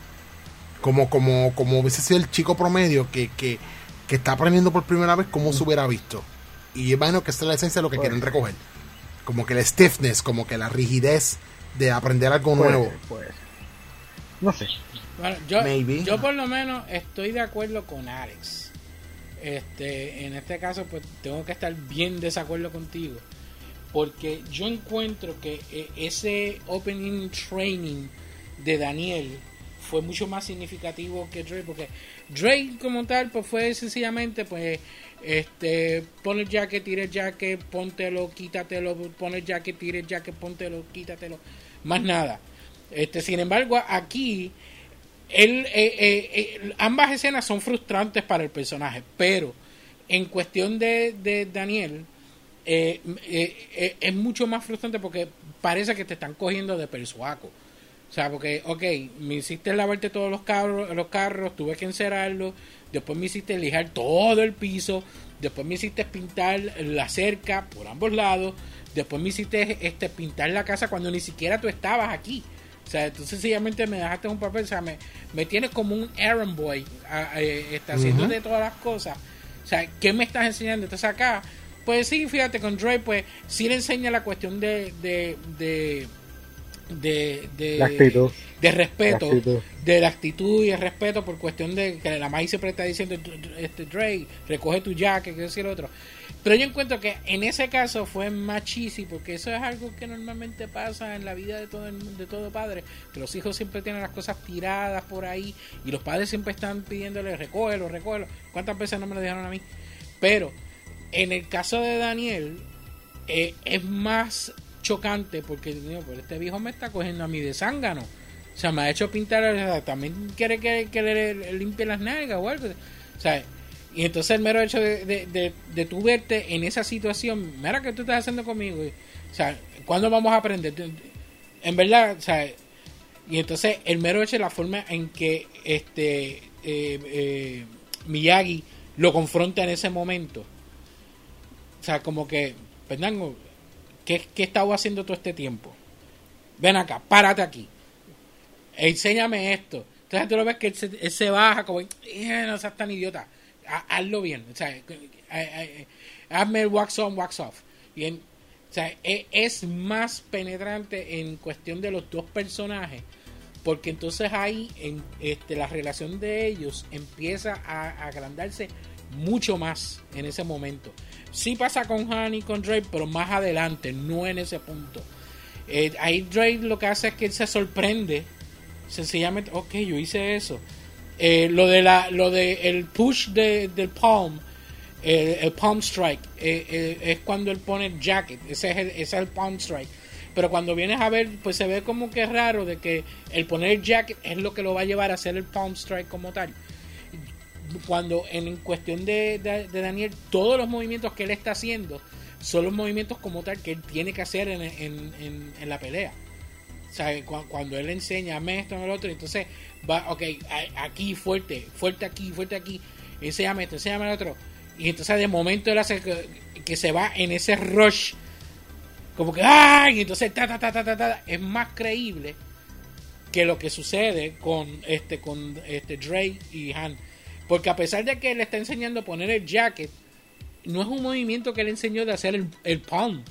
Como, como, como hubiese sido el chico promedio que, que, que está aprendiendo por primera vez cómo se hubiera visto. Y yo imagino que esta es la esencia de lo que Pues. quieren recoger. Como que el stiffness, como que la rigidez de aprender algo Puede nuevo. ser. No sé. Bueno, yo, Maybe. yo por lo menos estoy de acuerdo con Alex. Este, en este caso, pues tengo que estar bien desacuerdo contigo. Porque yo encuentro que eh, ese opening training de Daniel fue mucho más significativo que Drake. Porque Drake como tal, pues fue sencillamente, pues, este, pon el jacket, tira el jacket, póntelo, quítatelo, pon el jacket, tira el jacket, póntelo, quítatelo. Más nada. Este, sin embargo, aquí él, eh, eh, eh, ambas escenas son frustrantes para el personaje, pero en cuestión de, de Daniel, eh, eh, es mucho más frustrante porque parece que te están cogiendo de persuaco. O sea, porque, ok, me hiciste lavarte todos los carros, los carros, tuve que encerrarlos, después me hiciste lijar todo el piso, después me hiciste pintar la cerca por ambos lados, después me hiciste este, pintar la casa cuando ni siquiera tú estabas aquí. O sea, tú sencillamente me dejaste un papel, o sea, me, me tienes como un errand boy, eh, está haciendo de todas las cosas. O sea, ¿qué me estás enseñando? Entonces acá, pues sí, fíjate, con Dre, pues sí le enseña la cuestión de, de, de, de, de, La actitud. de respeto, La actitud. de la actitud y el respeto por cuestión de que la maíz siempre está diciendo, este Dre, recoge tu jacket, que decir otro. Pero yo encuentro que en ese caso fue más cheesy porque eso es algo que normalmente pasa en la vida de todo, de todo padre, que los hijos siempre tienen las cosas tiradas por ahí y los padres siempre están pidiéndole recógelo, recógelo. ¿Cuántas veces no me lo dijeron a mí? Pero en el caso de Daniel eh, es más chocante porque digo, este viejo me está cogiendo a mí de zángano. O sea, me ha hecho pintar, o sea, también quiere que, que le, le limpie las nalgas o algo. O sea, y entonces el mero hecho de, de, de, de tú verte en esa situación, mira que tú estás haciendo conmigo. O sea, ¿cuándo vamos a aprender? En verdad, o sea, y entonces el mero hecho de la forma en que este eh, eh, Miyagi lo confronta en ese momento. O sea, como que, Fernando, ¿qué, qué estaba haciendo todo este tiempo? Ven acá, párate aquí. Enséñame esto. Entonces tú lo ves que él se, él se baja como, "Eh, no seas tan idiota. Ha- hazlo bien. O sea, hazme el wax on, wax off. Y en- o sea, e- es más penetrante en cuestión de los dos personajes. Porque entonces ahí en, este, la relación de ellos empieza a, a agrandarse mucho más en ese momento. Sí pasa con Han y con Drake, pero más adelante, no en ese punto. Eh, ahí Drake lo que hace es que él se sorprende. Sencillamente, ok, yo hice eso. Eh, lo de la, lo de el push de, del palm, el palm strike, eh, eh, es cuando él pone el jacket. Ese es el, ese es el palm strike. Pero cuando vienes a ver, pues se ve como que raro de que el poner jacket es lo que lo va a llevar a hacer el palm strike como tal cuando en cuestión de, de- Daniel, todos los movimientos que él está haciendo son los movimientos como tal que él tiene que hacer en, en- en- en la pelea. O sea, cu- cuando él enseña esto, el otro, entonces va, ok, aquí fuerte, fuerte aquí, fuerte aquí, enséñame esto, enséñame el otro. Y entonces de momento él hace que, se va en ese rush, como que, ¡ay! Y entonces, ta, ta, ta, ta, ta, ta, es más creíble que lo que sucede con este con este Dre y Han. Porque a pesar de que le está enseñando a poner el jacket no es un movimiento que le enseñó de hacer el, el palm.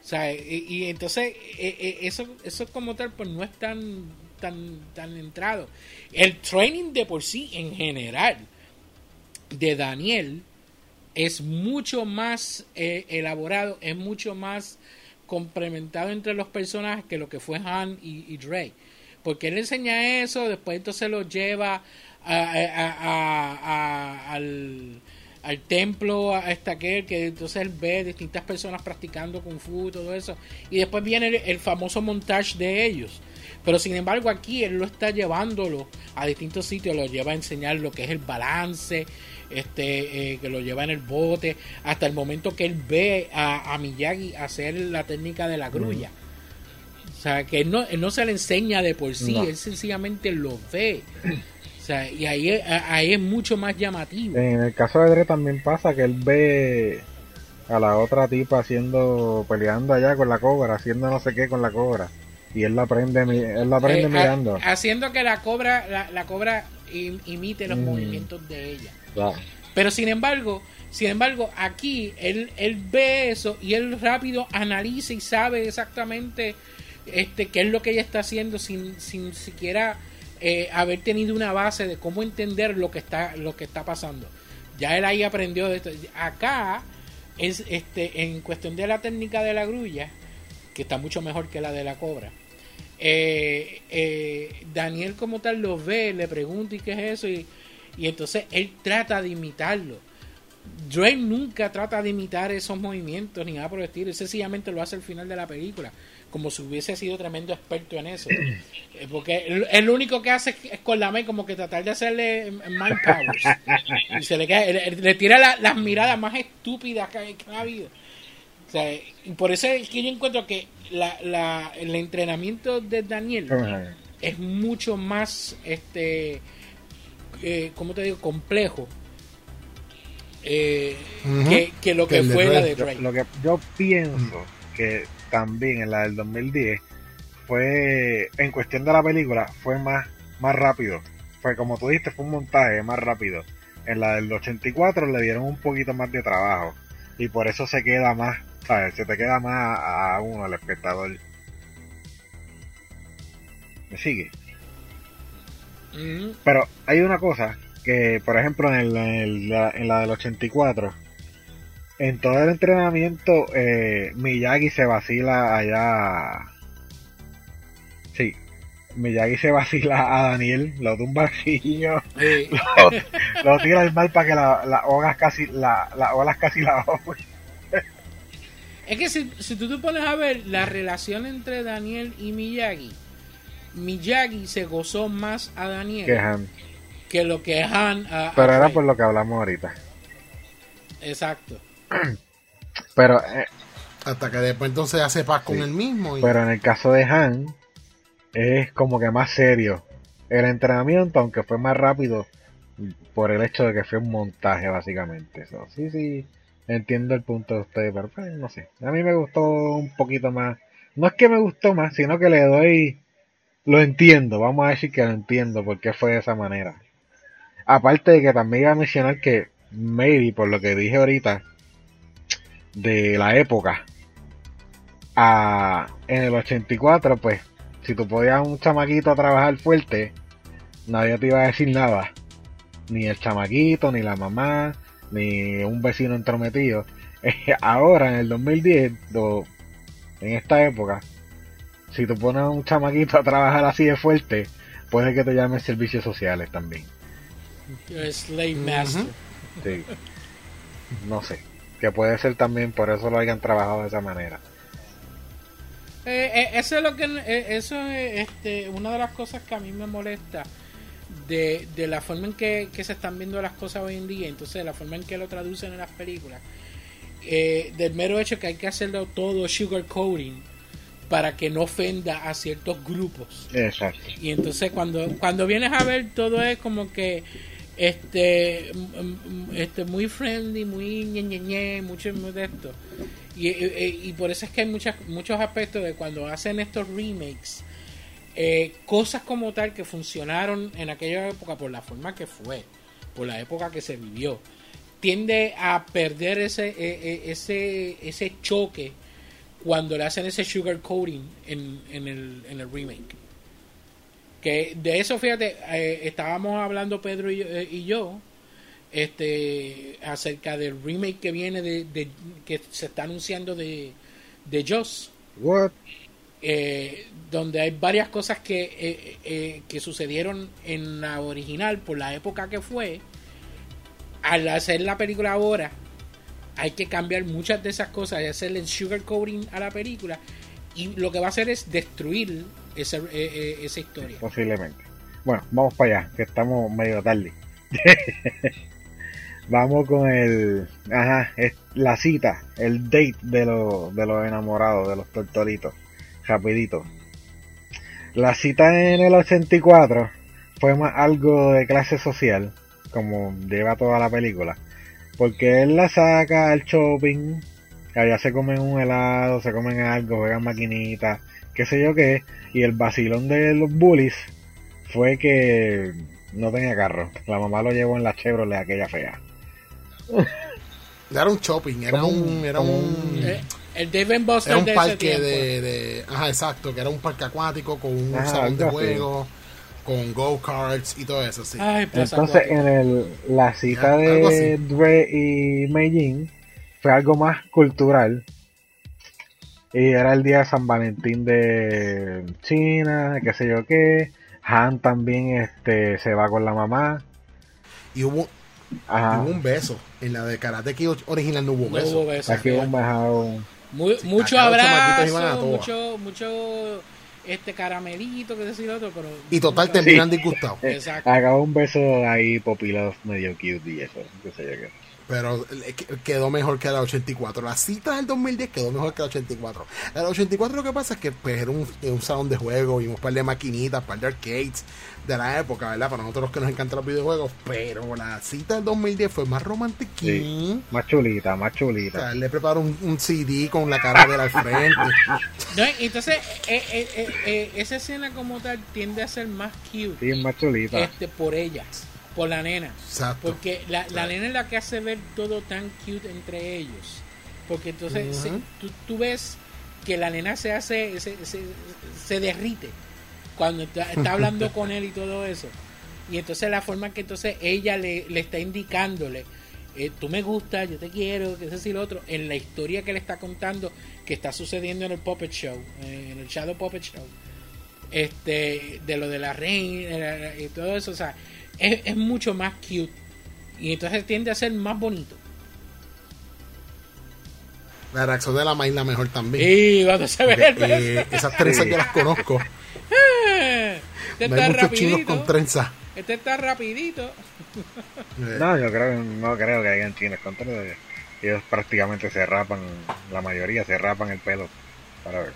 O sea y, entonces eh, eh, eso eso como tal pues no es tan tan tan entrado. El training de por sí en general de Daniel es mucho más eh, elaborado es mucho más complementado entre los personajes que lo que fue Han y, y porque él enseña eso, después entonces lo lleva a, a- al, al templo, a esta que que entonces él ve distintas personas practicando kung fu todo eso, y después viene el, el famoso montaje de ellos. Pero sin embargo aquí él lo está llevándolo a distintos sitios, lo lleva a enseñar lo que es el balance, este eh, que lo lleva en el bote, hasta el momento que él ve a, a Miyagi hacer la técnica de la grulla. O sea, que él no, él no se le enseña de por sí, No. él sencillamente lo ve. O sea, y ahí, es- ahí es mucho más llamativo. En el caso de Dre también pasa que él ve a la otra tipa haciendo, peleando allá con la cobra, haciendo no sé qué con la cobra. Y él la prende, él la prende Eh, mirando. ha- haciendo que la cobra, la, la cobra im- imite los Mm. movimientos de ella. Ya. Pero sin embargo, sin embargo, aquí él, él ve eso y él rápido analiza y sabe exactamente este qué es lo que ella está haciendo sin, sin siquiera eh, haber tenido una base de cómo entender lo que está, lo que está pasando. Ya él ahí aprendió de esto. Acá es este en cuestión de la técnica de la grulla, que está mucho mejor que la de la cobra. Eh, eh, Daniel como tal lo ve, le pregunta y qué es eso y, y entonces él trata de imitarlo. Drake nunca trata de imitar esos movimientos ni nada por el estilo, él sencillamente lo hace al final de la película, como si hubiese sido tremendo experto en eso. Eh, Porque él, él lo único que hace es- con la mente como que tratar de hacerle mind powers. Y se le, cae, le, le tira la- las miradas más estúpidas que, que ha habido. O sea, y por eso es que yo encuentro que la, la, el entrenamiento de Daniel Ajá. es mucho más, este, eh, ¿cómo te digo? Complejo eh, que, que lo Que que fue la Drake. de Yo, Drake. lo que yo pienso que también en la del 2010 fue, en cuestión de la película, fue más, más rápido. Fue como tú dijiste, fue un montaje más rápido. En la del 84 le dieron un poquito más de trabajo. Y por eso se queda más, ¿sabes? Se te queda más a uno, al espectador. ¿Me sigue? Ujú. Pero hay una cosa que, por ejemplo, en, el- en el- la, en la del 84, en todo el entrenamiento, eh, Miyagi se vacila allá. Sí, Miyagi se vacila a Daniel, lo tumba así, lo, Eh, lo tira al mar para que la- las olas casi, la, las olas casi la ahogue. Es que si, si tú te pones a ver la relación entre Daniel y Miyagi, Miyagi se gozó más a Daniel Que Han. que lo que Han a, a Pero era por lo que hablamos ahorita. Exacto. Pero, eh, Hasta que después entonces hace paz con Sí. él mismo. Y, Pero en el caso de Han, es como que más serio. El entrenamiento, aunque fue más rápido, por el hecho de que fue un montaje, básicamente. So, sí, sí, entiendo el punto de ustedes, pero pues, no sé. A mí me gustó un poquito más. No es que me gustó más, sino que le doy. Lo entiendo, vamos a decir que lo entiendo por qué fue de esa manera. Aparte de que también iba a mencionar que, maybe, por lo que dije ahorita, de la época, a, en el 84, pues, si tú podías un chamaquito a trabajar fuerte, nadie te iba a decir nada. Ni el chamaquito, ni la mamá, ni un vecino entrometido. Ahora, en el 2010, o en esta época, si tú pones a un chamaquito a trabajar así de fuerte, puede que te llamen servicios sociales también. Slave master. Sí. No sé. Que puede ser también por eso lo hayan trabajado de esa manera. Eh, eh, eso es lo que eh, eso es este, una de las cosas que a mí me molesta de, de la forma en que, que se están viendo las cosas hoy en día, entonces la forma en que lo traducen en las películas, eh, del mero hecho que hay que hacerlo todo sugar coating para que no ofenda a ciertos grupos. Exacto. Y entonces cuando cuando vienes a ver todo es como que este este muy friendly, muy ñe, ñe, ñe, mucho de esto. Y, y- y por eso es que hay muchas, muchos aspectos de cuando hacen estos remakes, eh, cosas como tal que funcionaron en aquella época por la forma que fue, por la época que se vivió, tiende a perder ese, eh, eh, ese, ese choque cuando le hacen ese sugar coating en, en, el, en el remake. Que de eso, fíjate, eh, estábamos hablando Pedro y, yo- eh, y yo este acerca del remake que viene de, de- que se está anunciando de, de Joss? Eh, donde hay varias cosas que, eh, eh, que sucedieron en la original por la época que fue. Al hacer la película ahora, hay que cambiar muchas de esas cosas y hacerle el sugar coating a la película. Y lo que va a hacer es destruir esa, eh, eh, esa historia. Posiblemente. Bueno, vamos para allá, que estamos medio tarde. vamos con el. Ajá, es la cita, el date de, los de los enamorados, de los tortoritos. Rapidito. La cita en el 84 fue más algo de clase social, como lleva toda la película. Porque él la saca al shopping allá se comen un helado, se comen algo, juegan maquinitas, qué sé yo qué, y el vacilón de los bullies fue que no tenía carro. La mamá lo llevó en la Chevrolet aquella fea. Era un shopping, era Como un, un- era como un, un- Eh, el Dave and Buster era un de parque de, de- ajá, exacto, que era un parque acuático con un Ajá, salón de juego, con go-karts y todo eso, sí. Ay, Entonces, en el, la cita Ya, de. Dre y Meijin fue algo más cultural. Y era el día de San Valentín de China, qué sé yo qué. Han también este, se va con la mamá. Y hubo, Ajá. hubo un beso. En la de Karate Kid original no hubo No beso. hubo beso, Aquí hubo un Muy- mucho iban a abrazo, mucho, mucho este caramelito, que decir otro, pero Y total terminan disgustados. Exacto. Acá un beso ahí popilado medio cute y eso, qué sé yo qué. Pero eh, que- quedó mejor que la 84. La cita del 2010 quedó mejor que la 84. La 84 lo que pasa es que pues, era un, un salón de juegos y un par de maquinitas, un par de arcades de la época, ¿verdad? Para nosotros que nos encantan los videojuegos. Pero la cita del 2010 fue más romántica. Sí. Más chulita, más O chulita. sea, le preparó un, un CD con la cara de él al frente. No, entonces, eh, eh, eh, eh, esa escena como tal tiende a ser más cute Sí, más chulita. este, por ellas, por la nena. Exacto. Porque la, la nena es la que hace ver todo tan cute entre ellos. Porque entonces se- tú, tú ves que la nena se hace, se, se, se derrite cuando está, está hablando con él y todo eso. Y entonces la forma que entonces ella le, le está indicándole, eh, tú me gustas, yo te quiero, que ese y lo otro, en la historia que le está contando que está sucediendo en el Puppet Show, eh, en el Shadow Puppet Show, este, de lo de la reina y todo eso, o sea, es, es mucho más cute. Y entonces tiende a ser más bonito. La reacción de la May la mejor también. Y cuando se ve el. Eh, esas trenzas yo las conozco. Este No hay está muchos chinos con trenzas. Este está rapidito. Eh, No, yo creo, no creo que hayan chinos contra ellos prácticamente se rapan, la mayoría se rapan el pelo para ver.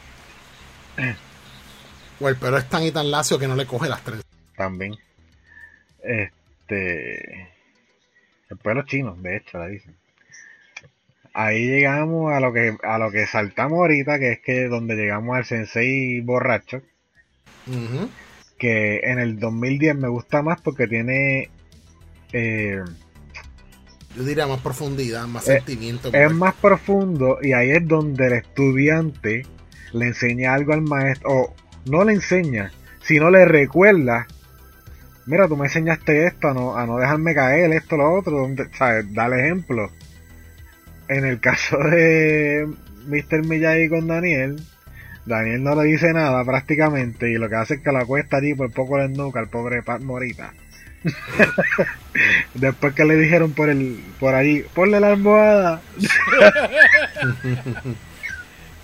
o el pelo es tan y tan lacio que no le coge las trenzas. También. Este el pelo chino, de hecho, la dicen. Ahí llegamos a lo que a lo que saltamos ahorita, que es que donde llegamos al sensei borracho, que en el 2010 me gusta más porque tiene eh, Yo diría más profundidad, más Eh, sentimiento. es más profundo y ahí es donde el estudiante le enseña algo al maestro, o no le enseña, sino le recuerda, mira, tú me enseñaste esto, a no, a no dejarme caer, esto, lo otro, donde, ¿sabes? Dale ejemplo. En el caso de Mr. Miyagi con Daniel, Daniel no le dice nada prácticamente y lo que hace es que lo acuesta allí por poco le nuca al pobre Pat Morita. Después que le dijeron por el por allí, ponle la almohada.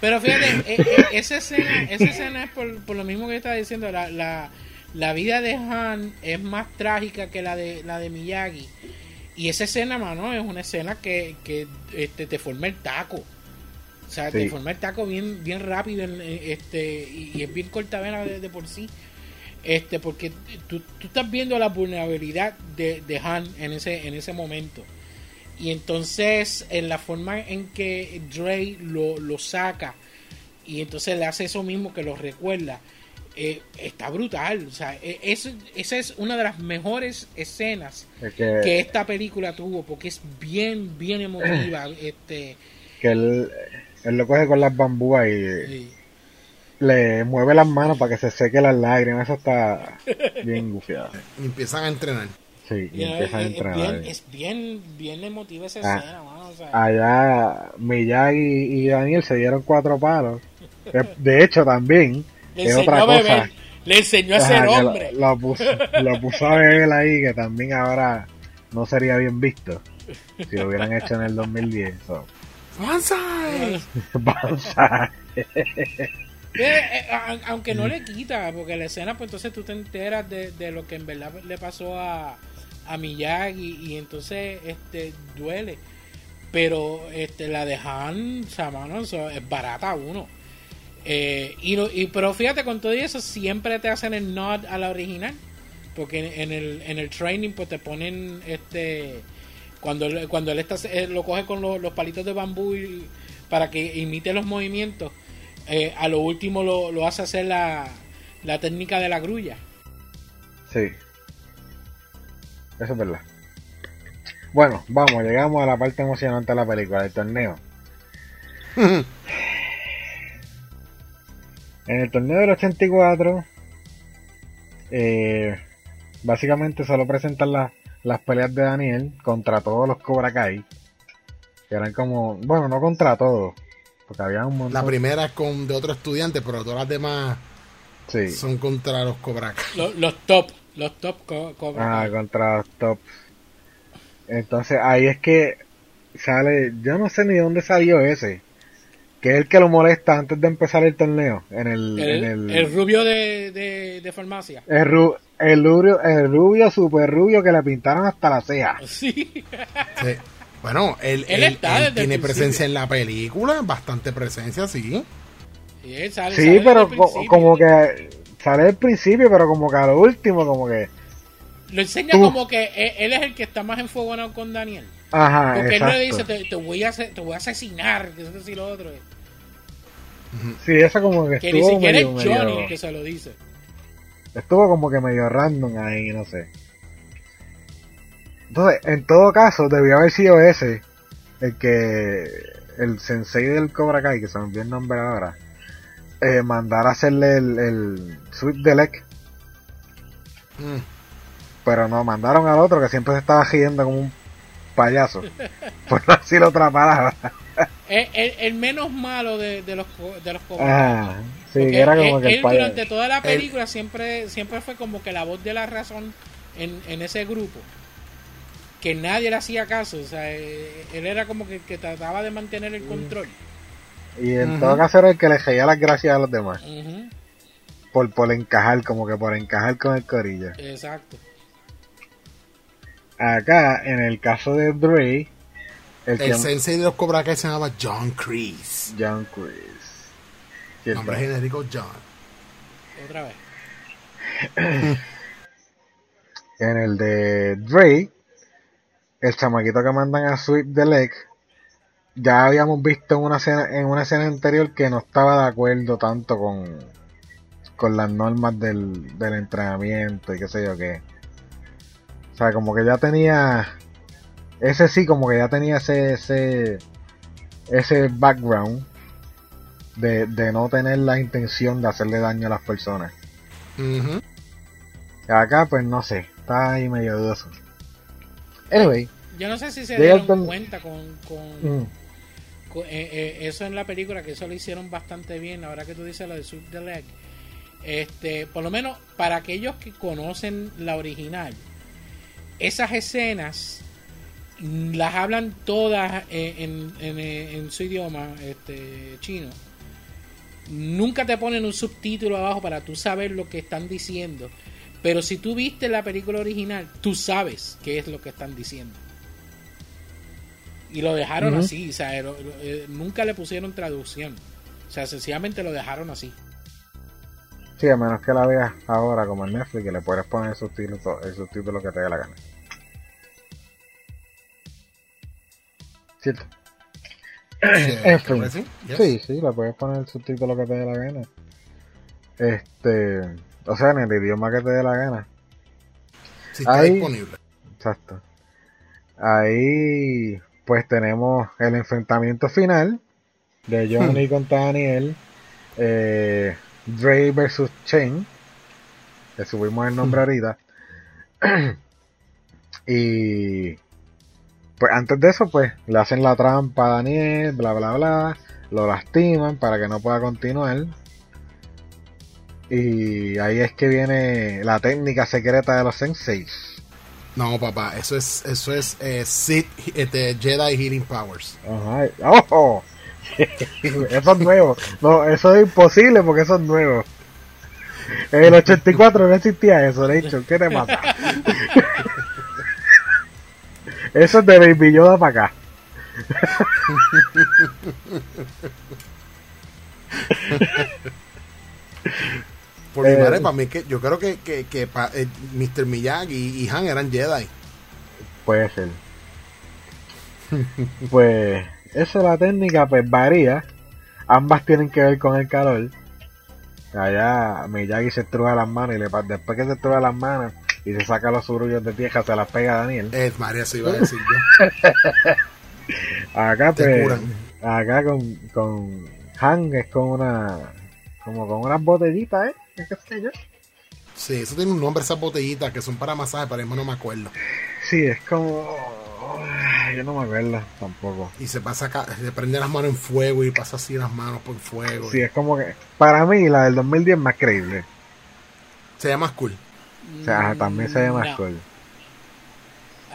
Pero fíjate, eh, eh, esa escena, esa escena es por, por lo mismo que estaba diciendo, la, la, la vida de Han es más trágica que la de la de Miyagi. Y esa escena, mano, es una escena que, que este, te forma el taco. O sea, te forma el taco bien, bien rápido este, y, y es bien cortavena de, de por sí. Este, porque tú, tú estás viendo la vulnerabilidad de, de Han en ese, en ese momento. Y entonces, en la forma en que Dre lo, lo saca y entonces le hace eso mismo que lo recuerda, eh, está brutal. O sea, eh, eso- esa es una de las mejores escenas Es que, que esta película tuvo, porque es bien, bien emotiva. este, que él, él lo coge con las bambúas y eh, le mueve las manos para que se seque las lágrimas. Eso está bien gufiado. Y empiezan a entrenar. Sí, y you know, empieza a es, es entrenar. bien, es bien, bien emotiva esa Ah. escena, mano, o sea, Allá Miyagi y Daniel se dieron cuatro palos. De- De hecho, también le enseñó otra a cosa. beber, le enseñó a Ajá, ser lo- hombre. Lo, puso, lo puso a beber ahí, que también ahora no sería bien visto si lo hubieran hecho en el 2010. So. Banzai. Eh, eh, aunque no le quita, porque la escena, pues entonces tú te enteras de, de lo que en verdad le pasó a, a Miyagi y entonces este duele. Pero este la de Han, o sea, mano, es barata uno. Eh, y, pero fíjate con todo eso siempre te hacen el nod a la original porque en, en el en el training pues te ponen este cuando él- cuando él está eh, lo coge con los, los palitos de bambú y para que imite los movimientos. Eh, a lo último lo, lo hace hacer la, la técnica de la grulla. Sí. Eso es verdad. Bueno, vamos, llegamos a la parte emocionante de la película, el torneo. En el torneo del 84, eh, básicamente solo presentan las las peleas de Daniel contra todos los Cobra Kai. Que eran como, bueno, no contra todos, porque había un montón. La primera es con de otro estudiante, pero todas las demás Sí. son contra los Cobra Kai. Los, los top, los top co- cobra. Ah, contra los tops. Entonces ahí es que sale, yo no sé ni dónde salió ese, que es el que lo molesta antes de empezar el torneo, en el, el, en el, el rubio de, de, de farmacia. el, ru- el rubio, el rubio super rubio que le pintaron hasta la ceja. Sí. Sí. Bueno, él, Él él- está él desde el tiene presencia en la película, bastante presencia, sí. Y él sale- Sí, sale pero co- como que sale al principio, pero como que a lo último, como que, Lo enseña Tú. como que él, él es el que está más enfogonado con Daniel. ajá, Porque él no le dice, te, te voy a te voy a asesinar, que eso y lo otro. Sí, eso como que Que ni estuvo siquiera es medio, Johnny medio- el que se lo dice. estuvo como que medio random ahí, no sé. Entonces, en todo caso, debió haber sido ese, el que el sensei del Cobra Kai, que se me olvidó el nombre ahora, eh, mandara a hacerle el, el sweep de leg, Mm. pero no, mandaron al otro que siempre se estaba riendo como un payaso. Por así lo atrapara. Es el, el menos malo de, de los co- de los. Ah, sí, era como él, que el él payaso. durante toda la película siempre siempre fue como que la voz de la razón en, en ese grupo. Que nadie le hacía caso. O sea, eh, él era como que, que trataba de mantener el control. Y en todo caso era el que le reía las gracias a los demás. Por, por encajar, como que por encajar con el corillo. Exacto. Acá, en el caso de Dre, el, sensei de los Cobra Kai se llama John Kreese. John Chris. ¿Quién Nombre genérico John. Otra vez. En el de Dre, el chamaquito que mandan a Sweep the Leg, ya habíamos visto en una escena, en una escena anterior que no estaba de acuerdo tanto con, con las normas del, del entrenamiento y qué sé yo qué. O sea, como que ya tenía, ese sí, como que ya tenía ese, ese, ese background de, de no tener la intención de hacerle daño a las personas. Acá, pues no sé, está ahí medio dudoso. Anyway, Yo no sé si se dieron cuenta con, con, mm, con- eh, eh, eso en la película, que eso lo hicieron bastante bien. Ahora que tú dices lo de Sweep the Leg. Este, por lo menos para aquellos que conocen la original, esas escenas las hablan todas en, en, en su idioma este, chino. Nunca te ponen un subtítulo abajo para tú saber lo que están diciendo. Pero si tú viste la película original, tú sabes qué es lo que están diciendo. Y lo dejaron así, o sea, lo- lo- eh, nunca le pusieron traducción. O sea, sencillamente lo dejaron así. Sí, a menos que la veas ahora como en Netflix, que le puedes poner el subtítulo, el subtítulo que te dé la gana. ¿Cierto? Sí, En fin. sí, yes. Sí, sí, le puedes poner el subtítulo que te dé la gana. Este, o sea, en el idioma que te dé la gana. Sí, está Ahí- disponible. Exacto. Ahí, pues tenemos el enfrentamiento final de Johnny contra Daniel. Eh, Dre versus Chen. Le subimos el nombre ahorita. y pues antes de eso, pues le hacen la trampa a Daniel, bla bla bla. Lo lastiman para que no pueda continuar. Y ahí es que viene la técnica secreta de los senseis. No, papá, eso es, eso es eh, Sith, este, Jedi Healing Powers. Ajá. ¡Ojo! eso es nuevo. No, eso es imposible porque eso es nuevo. En el 84 no existía eso, de hecho. ¿Qué te pasa? eso es de Baby Yoda para acá. Por mi Eh, madre, para mí, que yo creo que, que, que pa- eh, Mr. Miyagi y Han eran Jedi. Puede ser. Pues eso la técnica pues varía. Ambas tienen que ver con el calor. Allá Miyagi se estruja las manos y le, después que se estruja las manos y se saca los surullos de tierra, se las pega a Daniel. Es María, se iba a decir yo. acá pues, acá con, con Han es con una, como con unas botellitas, ¿eh? ¿Qué sé yo? Sí, eso tiene un nombre, esas botellitas que son para masaje, pero no me acuerdo. Sí, es como. Yo no me acuerdo tampoco. Y se pasa acá, se prende las manos en fuego y pasa así las manos por fuego. Sí, es como que. Para mí, la del 2010 es más creíble. Se llama más cool. O sea, también se llama más cool.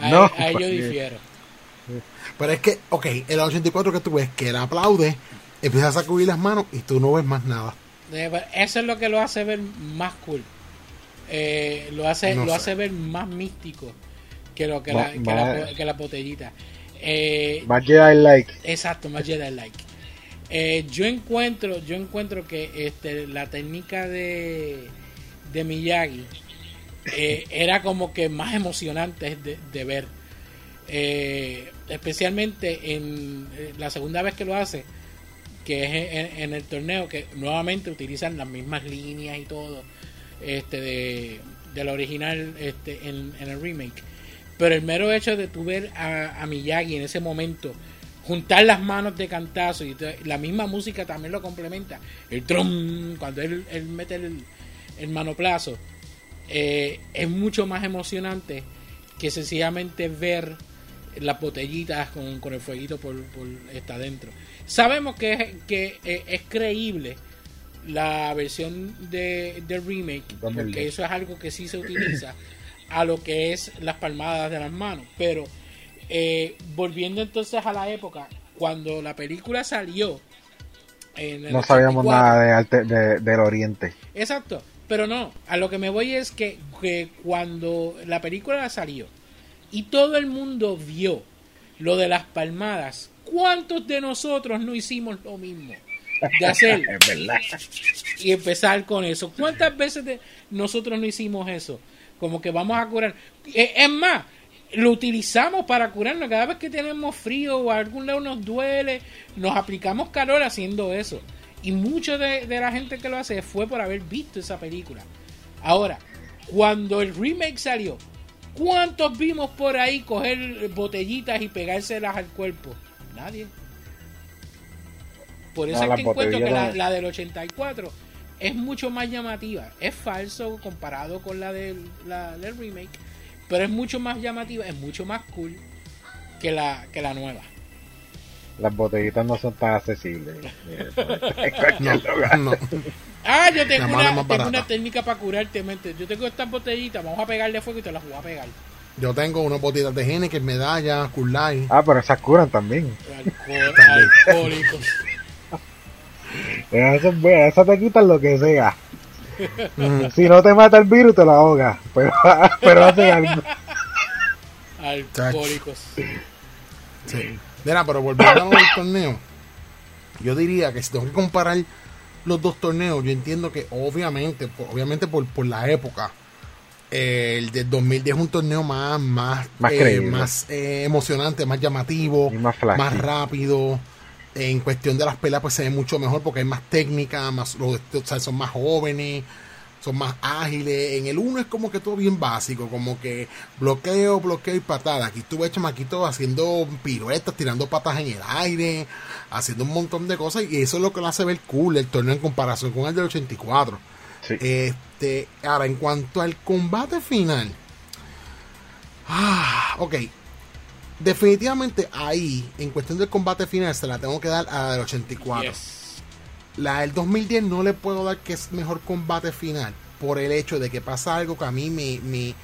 no, ahí yo difiero. Pero es que, ok, el 84 que tú ves que él aplaude, empieza a sacudir las manos y tú no ves más nada. Eh, eso es lo que lo hace ver más cool. Eh, lo hace lo hace ver más místico que lo que, la, que, la, botellita. Eh, más Jedi like. Exacto, más Jedi like. Eh, yo encuentro, yo encuentro que este, la técnica de, de Miyagi eh, era como que más emocionante de, ver. especialmente en la segunda vez que lo hace, que es en, el torneo, que nuevamente utilizan las mismas líneas y todo este de, la original este, en, el remake. Pero el mero hecho de tu ver a, Miyagi en ese momento juntar las manos de cantazo y la misma música también lo complementa. El trum, cuando él, mete el, el manoplazo, eh, es mucho más emocionante que sencillamente ver las botellitas con, con el fueguito por, por está adentro. Sabemos que, que eh, es creíble la versión de, de remake, porque eso es algo que sí se utiliza, a lo que es las palmadas de las manos. Pero eh, volviendo entonces a la época, cuando la película salió, no sabíamos nada de, del Oriente. Exacto, pero no, a lo que me voy es que, que cuando la película salió y todo el mundo vio lo de las palmadas, ¿cuántos de nosotros no hicimos lo mismo? de hacer. Y empezar con eso. ¿Cuántas veces nosotros no hicimos eso? Como que vamos a curar. Eh, es más, lo utilizamos para curarnos. Cada vez que tenemos frío o algún lado nos duele, nos aplicamos calor haciendo eso. Y mucho de, de la gente que lo hace fue por haber visto esa película. Ahora, cuando el remake salió, ¿cuántos vimos por ahí coger botellitas y pegárselas al cuerpo? Nadie. Por eso es que encuentro que la, del 84 es mucho más llamativa. Es falso comparado con la del, la, del remake, pero es mucho más llamativa, es mucho más cool que la, que la nueva. Las botellitas no son tan accesibles. Ah, yo tengo, una, tengo una, técnica para curarte, mente. Yo tengo estas botellitas, vamos a pegarle fuego y te las voy a pegar. Yo tengo unas botellitas de genes que medalla, cool. Ah, pero esas curan también. alcohólicos. Eso es bueno, eso te quitan lo que sea. si no te mata el virus, te lo ahoga. Pero, pero hace algo. Alcohólicos. Sí. Mira, pero volviendo al torneo, yo diría que si tengo que comparar los dos torneos, yo entiendo que obviamente, obviamente por, por la época, el de 2010 es un torneo más más más, eh, más eh, emocionante, más llamativo, más, más rápido en cuestión de las peleas pues se ve mucho mejor porque hay más técnica, más, los, son más jóvenes, son más ágiles. En el 1 es como que todo bien básico, como que bloqueo, bloqueo y patada. Aquí ves chamaquito haciendo piruetas, tirando patas en el aire, haciendo un montón de cosas y eso es lo que lo hace ver cool el torneo en comparación con el del 84. Este, ahora en cuanto al combate final. Ah, ok, definitivamente ahí, en cuestión del combate final, se la tengo que dar a la del 84. La del 2010 no le puedo dar que es mejor combate final por el hecho de que pasa algo que a mí me... me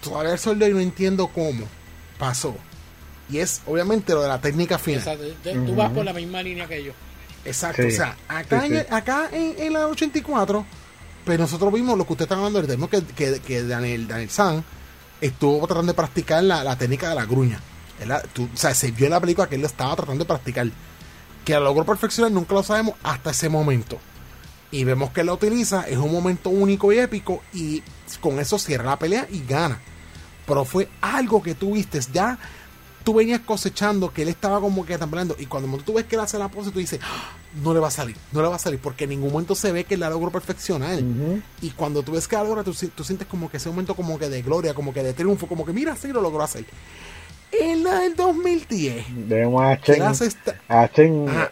todavía el sol no entiendo cómo pasó. Y es obviamente lo de la técnica final. Exacto. Tú vas por la misma línea que yo. Exacto. O sea, acá, En, acá en, la 84, pues nosotros vimos lo que usted está hablando ahorita, que, que, que Daniel, Daniel San estuvo tratando de practicar la, técnica de la gruña. o sea, se vio en la película que él estaba tratando de practicar. Que lo logró perfeccionar nunca lo sabemos hasta ese momento. Y vemos que él la utiliza, es un momento único y épico y con eso cierra la pelea y gana. Pero fue algo que tú viste ya tú venías cosechando que él estaba como que temblando. Y cuando tú ves que él hace la pose, tú dices, "Ah, no le va a salir, no le va a salir, porque en ningún momento se ve que la logró perfeccionar. Y cuando tú ves que la logra, tú, si- tú sientes como que ese momento como que de gloria, como que de triunfo, como que mira, sí lo logró hacer. En la del 2010, Vemos a Chen, esta, a Chen eh,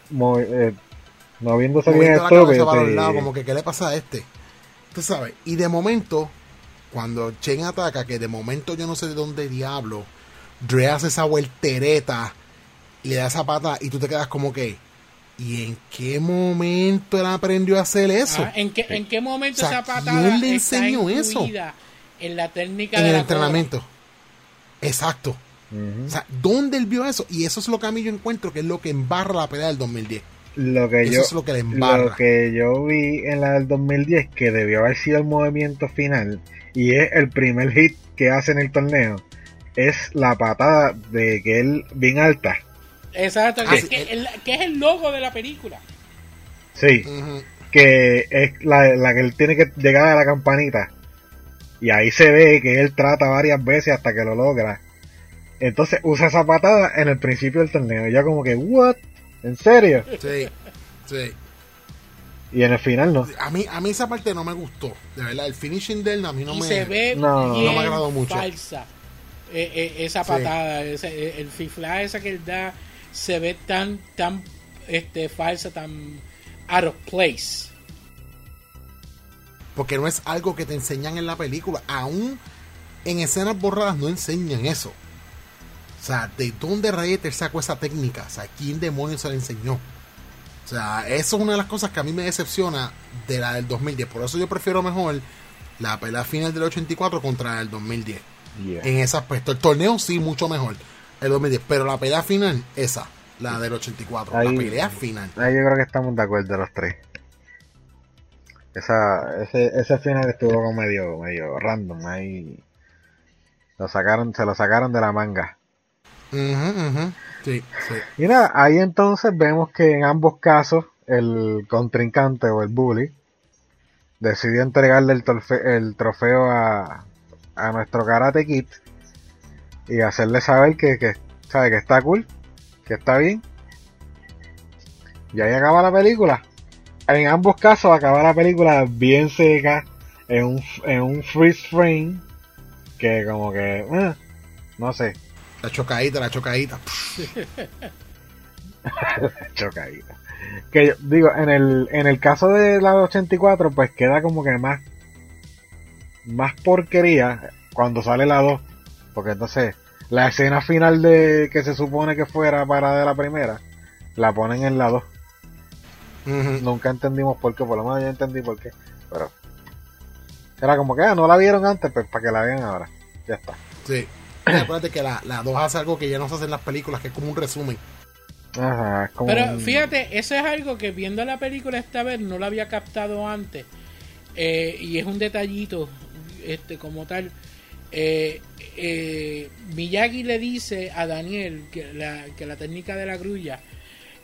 moviéndose bien estúpido. como que qué le pasa a este. Tú sabes, y de momento, cuando Chen ataca, que de momento yo no sé de dónde diablo, Dre hace esa vueltereta y le da esa pata y tú te quedas como que, ¿y en qué momento él aprendió a hacer eso? Ah, ¿en, qué, ¿En qué momento O sea, esa patada ¿quién le está enseñó eso? en la técnica en de el la entrenamiento. Exacto. O sea, ¿dónde él vio eso? Y eso es lo que a mí yo encuentro que es lo que embarra la pelea del 2010. Lo que Eso yo, es lo que le embarra. lo que yo vi en la del 2010 que debió haber sido el movimiento final y es el primer hit que hace en el torneo es la patada de que él bien alta. Exacto, Ah, que, sí. que- el- que es el logo de la película. Sí, que es la, la que él tiene que llegar a la campanita. Y ahí se ve que él trata varias veces hasta que lo logra. Entonces usa esa patada en el principio del torneo. Y yo como que, ¿what? ¿En serio? Sí, sí. Y en el final no. A mí, a mí esa parte no me gustó. De verdad, el finishing de él a mí no y me... se ve No, bien no me agradó mucho. falsa eh, eh, esa Sí. patada, ese- eh, el fifla esa que él da se ve tan tan este falsa, tan out of place. Porque no es algo que te enseñan en la película. Aún en escenas borradas no enseñan eso. O sea, ¿de dónde él sacó esa técnica? O sea, ¿quién demonios se la enseñó? O sea, eso es una de las cosas que a mí me decepciona de la del 2010. Por eso yo prefiero mejor la pelea final del 84 contra el 2010. Yeah. En ese aspecto. El torneo sí, mucho mejor. El 2010. Pero la pelea final, esa. La del 84. Ahí- La pelea final. Ahí yo creo que estamos de acuerdo los tres. Esa, ese, ese final estuvo como medio, medio random. Ahí lo sacaron, se lo sacaron de la manga. Ujú, ujú. Sí, sí. Y nada, ahí entonces vemos que en ambos casos el contrincante o el bully decidió entregarle el, el trofeo a, a nuestro Karate Kid y hacerle saber que, que, sabe, que está cool, que está bien. Y ahí acaba la película. En ambos casos acaba la película bien seca, en un, en un freeze frame, que como que, eh, no sé, La chocadita, la chocadita. chocadita. Que yo- digo, en el, en el caso de la 84, pues queda como que más, más porquería cuando sale la 2. Porque entonces, la escena final de que se supone que fuera para de la primera, la ponen en la 2. Ujú. Nunca entendimos por qué, por lo menos yo entendí por qué. Pero, era como que, ah, no la vieron antes, pues para que la vean ahora. Ya está. Sí. Y acuérdate que la, la 2 hace algo que ya no se hace en las películas, que es como un resumen. Ajá, es como Pero un- fíjate, eso es algo que viendo la película esta vez no lo había captado antes. Eh, y es un detallito, este, como tal. Eh, eh, Miyagi le dice a Daniel que la, que la técnica de la grulla,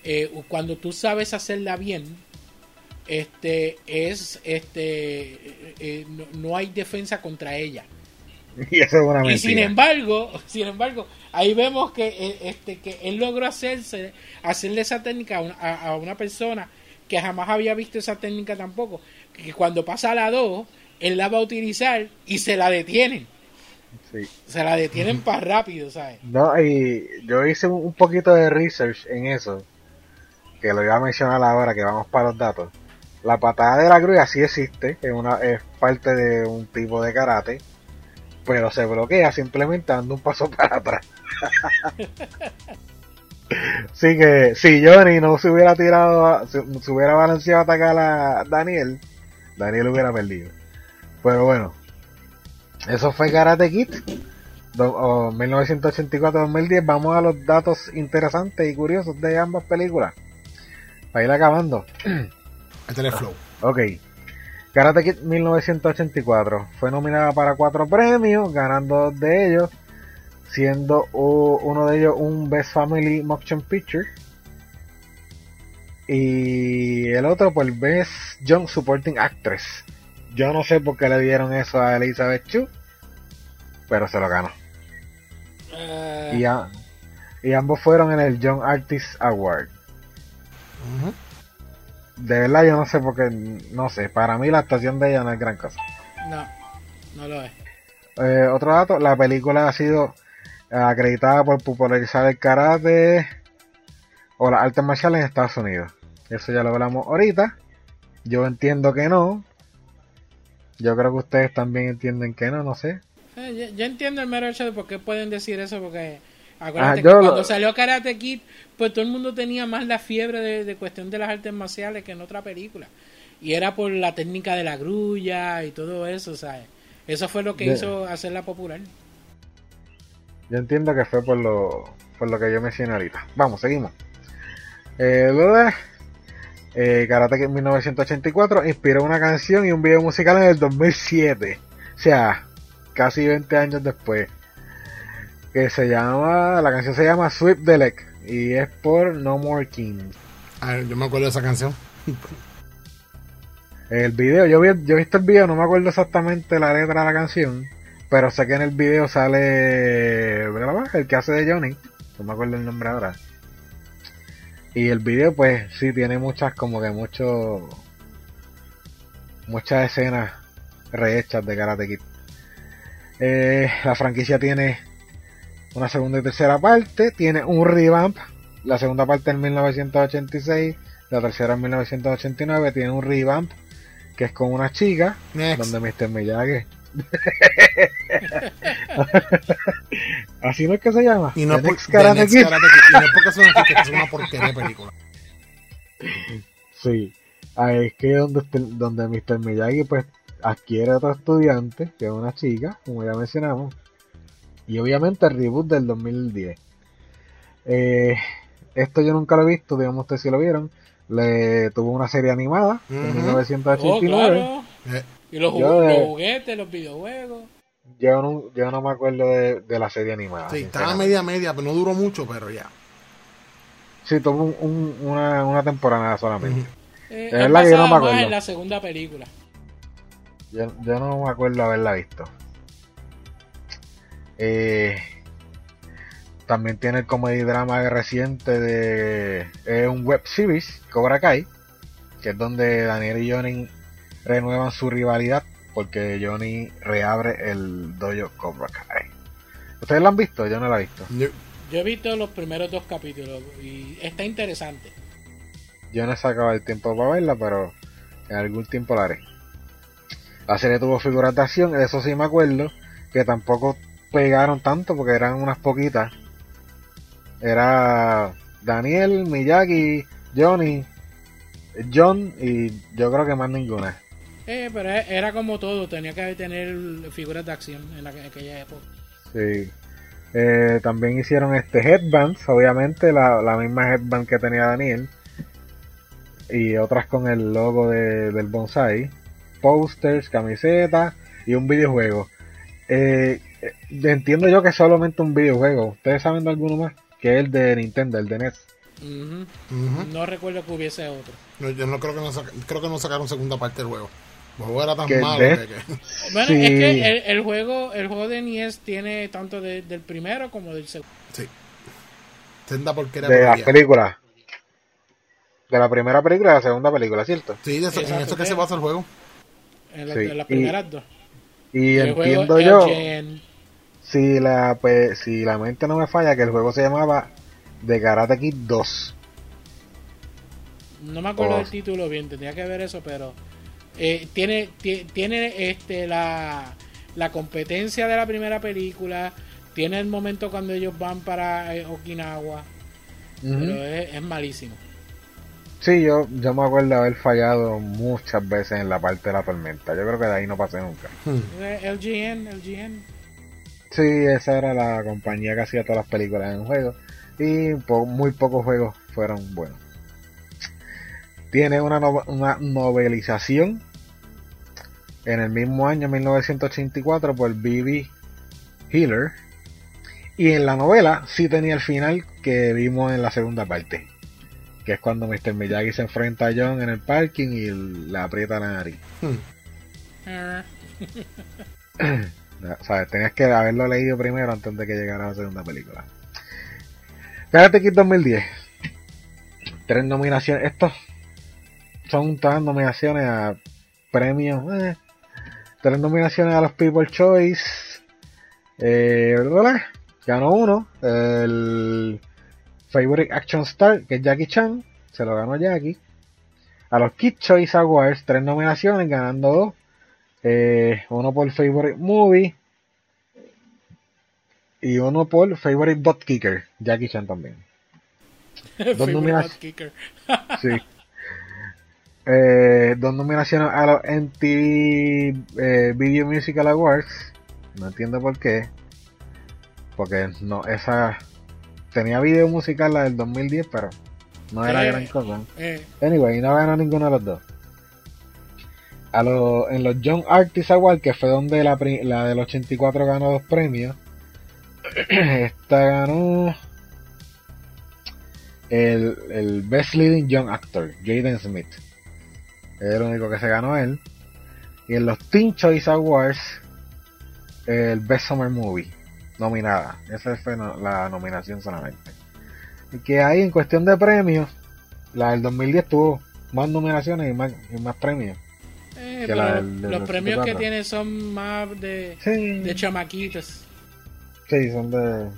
eh, cuando tú sabes hacerla bien, este es este eh, eh, no, no hay defensa contra ella. Y eso es una mentira. Y sin embargo, sin embargo, ahí vemos que eh, este que él logró hacerse hacerle esa técnica a una, a- a una persona que jamás había visto esa técnica tampoco, que cuando pasa a la 2, él la va a utilizar y se la detienen. Sí. Se la detienen para rápido, ¿sabes? No, y yo hice un poquito de research en eso, que lo iba a mencionar ahora, que vamos para los datos. La patada de la grulla sí existe, es, una, es parte de un tipo de karate, pero se bloquea simplemente dando un paso para atrás. Así que si Johnny no se hubiera tirado, a- se, se hubiera balanceado a atacar a Daniel, Daniel hubiera perdido. Pero bueno, eso fue Karate Kid. Do- o 1984-2010, vamos a los datos interesantes y curiosos de ambas películas. Para ir acabando. Este es flow. Ok. Karate Kid 1984 fue nominada para cuatro premios, ganando dos de ellos, siendo uno de ellos un Best Family Motion Picture. Y el otro por Best Young Supporting Actress. Yo no sé por qué le dieron eso a Elizabeth Chu, pero se lo ganó. Eh, Y a, Y ambos fueron en el Young Artist Award. De verdad yo no sé porque, no sé, para mí la actuación de ella no es gran cosa. No, no lo es. Eh, otro dato, la película ha sido acreditada por popularizar el karate o las artes marciales en Estados Unidos. Eso ya lo hablamos ahorita. Yo entiendo que no. Yo creo que ustedes también entienden que no, no sé. Eh, yo, yo entiendo el mero hecho de por qué pueden decir eso, porque acuérdate Ah, que yo cuando lo- salió Karate Kid, pues todo el mundo tenía más la fiebre de, de cuestión de las artes marciales que en otra película. Y era por la técnica de la grulla y todo eso, ¿sabes? Eso fue lo que hizo hacerla popular. Yo entiendo que fue por lo, por lo que yo mencioné ahorita. Vamos, seguimos. Eh, de eh, Karate Kid 1984 inspiró una canción y un video musical en el 2007. O sea, casi 20 años después. Que se llama, la canción se llama Sweep the Leg y es por No More Kings. A ver, yo me acuerdo de esa canción. El video, yo, vi, yo he visto el video, no me acuerdo exactamente la letra de la canción, pero sé que en el video sale ¿verdad? el que hace de Johnny, no me acuerdo el nombre ahora. Y el video, pues sí, tiene muchas, como que mucho, muchas escenas rehechas de Karate Kid. Eh, la franquicia tiene una segunda y tercera parte, tiene un revamp, la segunda parte en 1986, la tercera en 1989, tiene un revamp que es con una chica, Next. donde Mr. Miyagi. Así no es que se llama. Y no es por- Karate Next Kid. Karate Kid. Y no es porque es una chica, es una porquería de película. Sí. Ahí es que donde, este- donde Mr. Miyagi pues adquiere otro estudiante, que es una chica, como ya mencionamos. Y obviamente el reboot del 2010. Eh, esto yo nunca lo he visto, digamos ustedes si lo vieron. Le tuvo una serie animada en Ujú. Oh, 1989. claro. Eh, Y los, Yo juguetes, los videojuegos. Yo no, yo no me acuerdo de, de la serie animada. sí, estaba media media, pero no duró mucho, pero ya. Sí, tuvo un- un- una, una temporada solamente. Eh, es verdad que yo no me más acuerdo. en la segunda película. Yo, yo no me acuerdo haberla visto. Eh, también tiene el comedy drama reciente de es un web series, Cobra Kai, que es donde Daniel y Johnny renuevan su rivalidad porque Johnny reabre el dojo Cobra Kai. ¿Ustedes lo han visto? Yo no lo he visto. Yo- Yo he visto los primeros dos capítulos y está interesante. Yo no he sacado el tiempo para verla, pero en algún tiempo la haré. La serie tuvo figuras de acción, de eso sí me acuerdo, que tampoco pegaron tanto porque eran unas poquitas. Era Daniel, Miyagi, Johnny, John y yo creo que más ninguna. Eh, pero e- era como todo, tenía que tener figuras de acción en, la- en aquella época. Sí. Eh, también hicieron este headbands, obviamente la, la misma headband que tenía Daniel. Y otras con el logo de- del bonsai. Posters, camisetas y un videojuego. Eh, eh, entiendo yo que es solamente un videojuego. ¿Ustedes saben de alguno más? Que es el de Nintendo, el de NES. Ujú. No recuerdo que hubiese otro. No, yo no creo que no, creo que no sacaron segunda parte del juego. El juego era tan Que malo de- que, que- Bueno, Sí. es que el, el juego el juego de NES tiene tanto de- del primero como del segundo. Sí. Senda porquería. De las películas. De la primera película y la segunda película, ¿cierto? Sí, de eso, en eso que sí. se basa el juego. En, la- Sí, en las y- primeras dos. Y entiendo yo, LGN. si la, pues, si la mente no me falla, que el juego se llamaba The Karate Kid 2. No me acuerdo Oh. del título bien, tendría que ver eso, pero eh, tiene ti- tiene este la, la competencia de la primera película, tiene el momento cuando ellos van para eh, Okinawa, pero es, es malísimo. Sí, yo, yo me acuerdo de haber fallado muchas veces en la parte de la tormenta. Yo creo que de ahí no pasé nunca. Hmm. Eh, LGN, LGN. Sí, esa era la compañía que hacía todas las películas en juego. Y po- muy pocos juegos fueron buenos. Tiene una, no- una novelización en el mismo año, 1984, por B.B. Healer. Y en la novela sí tenía el final que vimos en la segunda parte. Que es cuando Mr. Miyagi se enfrenta a John en el parking y le aprieta la nariz. Hmm. O sea, tenías que haberlo leído primero antes de que llegara la segunda película. Karate Kid 2010. Tres nominaciones. Estos son todas nominaciones a premios. eh. Tres nominaciones a los People Choice. Eh, ¿verdad? Ganó uno. El Favorite Action Star, que es Jackie Chan. Se lo ganó Jackie. A los Kid Choice Awards, tres nominaciones, ganando dos. Eh, uno por Favorite Movie. Y uno por Favorite Butt Kicker. Jackie Chan también. Favorite nominaciones. Sí. Eh, dos nominaciones a los MTV eh, Video Musical Awards. No entiendo por qué. Porque no, esa tenía video musical la del 2010, pero no era Eh, gran cosa. Eh, Anyway, no ganó ninguno de los dos. A lo- en los Young Artists Awards, que fue donde la, la del 84 ganó dos premios, esta ganó el, el Best Leading Young Actor, Jaden Smith. Es el único que se ganó él. Y en los Teen Choice Awards, el Best Summer Movie, nominada. Esa fue la nominación solamente. Y que ahí, en cuestión de premios, la del 2010 tuvo más nominaciones y más, y más premios. eh, Que pero la los, del- del los premios que 84. tiene son más de, Sí, de chamaquitos. sí, son de...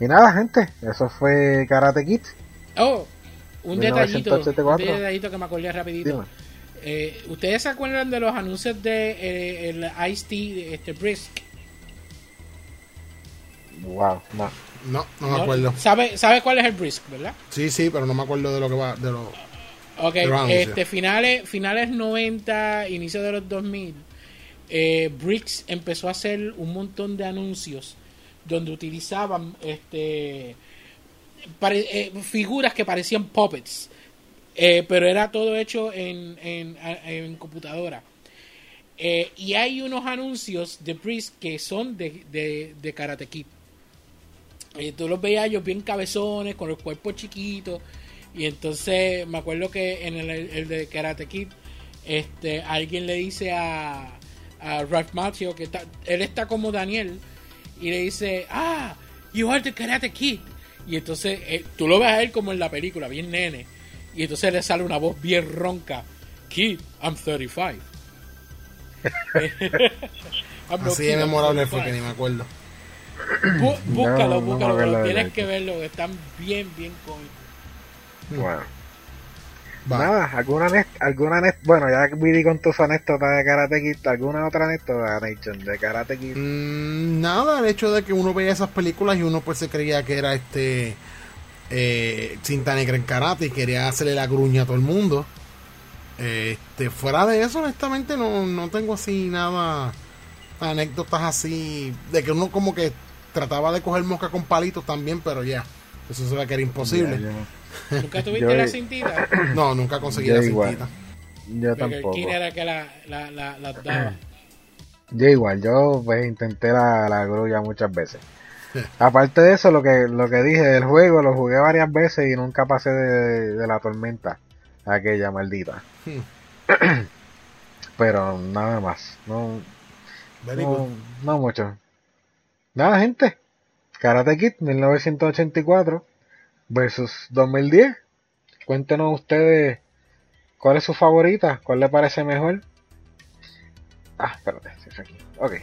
Y nada, gente, eso fue Karate Kid. Oh, un detallito, un 1984. detallito que me acordé rapidito. Dime. Eh, ¿Ustedes se acuerdan de los anuncios de eh, el Ice-T, este Brisk? Wow, no. No, no me acuerdo. ¿Sabe, ¿Sabe cuál es el Brisk, verdad? Sí, sí, pero no me acuerdo de lo que va. De lo... Ok, De los anuncios. este, finales, finales 90, inicio de los 2000, eh, Bricks empezó a hacer un montón de anuncios donde utilizaban este pare- eh, figuras que parecían puppets, eh, pero era todo hecho en, en, computadora. Eh, y hay unos anuncios de Bricks que son de, de, de Karate Kid. Y tú los veías ellos bien cabezones, con el cuerpo chiquito. Y entonces me acuerdo que en el, el de Karate Kid, este, alguien le dice a, a Ralph Macchio que está, él está como Daniel. Y le dice, ah, you are the Karate Kid. Y entonces eh, tú lo ves a él como en la película, bien nene. Y entonces le sale una voz bien ronca. Kid, I'm 35. I'm Así de memorable fue 35. que ni me acuerdo. Bú- búscalo, No, no me búscalo, pero tienes que verlo, están bien, bien cómicos. Bueno. Va. Nada, alguna alguna bueno, ya viví con tus anécdotas de Karate Kid, alguna otra anécdota, Nation, de Karate Kid. Mm, nada, el hecho de que uno veía esas películas y uno pues se creía que era este eh, cinta negra en karate y quería hacerle la gruña a todo el mundo. Este, fuera de eso, honestamente, no, no tengo así nada, anécdotas así, de que uno como que trataba de coger mosca con palitos también, pero ya, eso se ve que era imposible. Ya, ¿Nunca tuviste Yo- la cintita? No, nunca conseguí la igual. cintita. Yo, yo Porque el tampoco. King era que la, la, la, la daba. Yo igual, yo pues intenté la, la grulla muchas veces. Aparte de eso, lo que, lo que dije del juego, lo jugué varias veces y nunca pasé de, de la tormenta, aquella maldita. Hmm. Pero nada más, no, no, no mucho. Nada, gente. Karate Kid 1984 versus 2010. Cuéntenos ustedes cuál es su favorita, cuál le parece mejor. Ah, espérate, es aquí. Ok,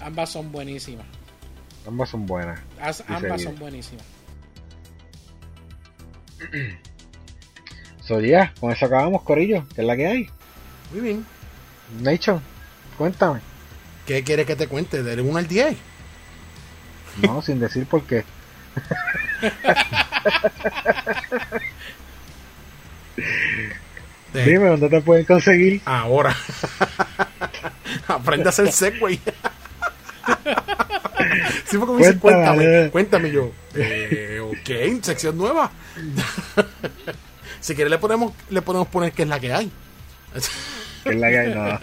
Ambas son buenísimas. Ambas son buenas. As- ambas son buenísimas. So, ya, con eso acabamos, Corillo, que es la que hay. Muy bien. Nation, cuéntame. ¿Qué quieres que te cuente? Del 1 al 10. No, sin decir por qué. De- Dime dónde te pueden conseguir. Ahora. Aprende a hacer segway. sí, porque me dice, Cuéntame. cuéntame, yo. Eh, ok, sección nueva. si quieres le podemos, le podemos poner que es la que hay. Que es la que hay, no.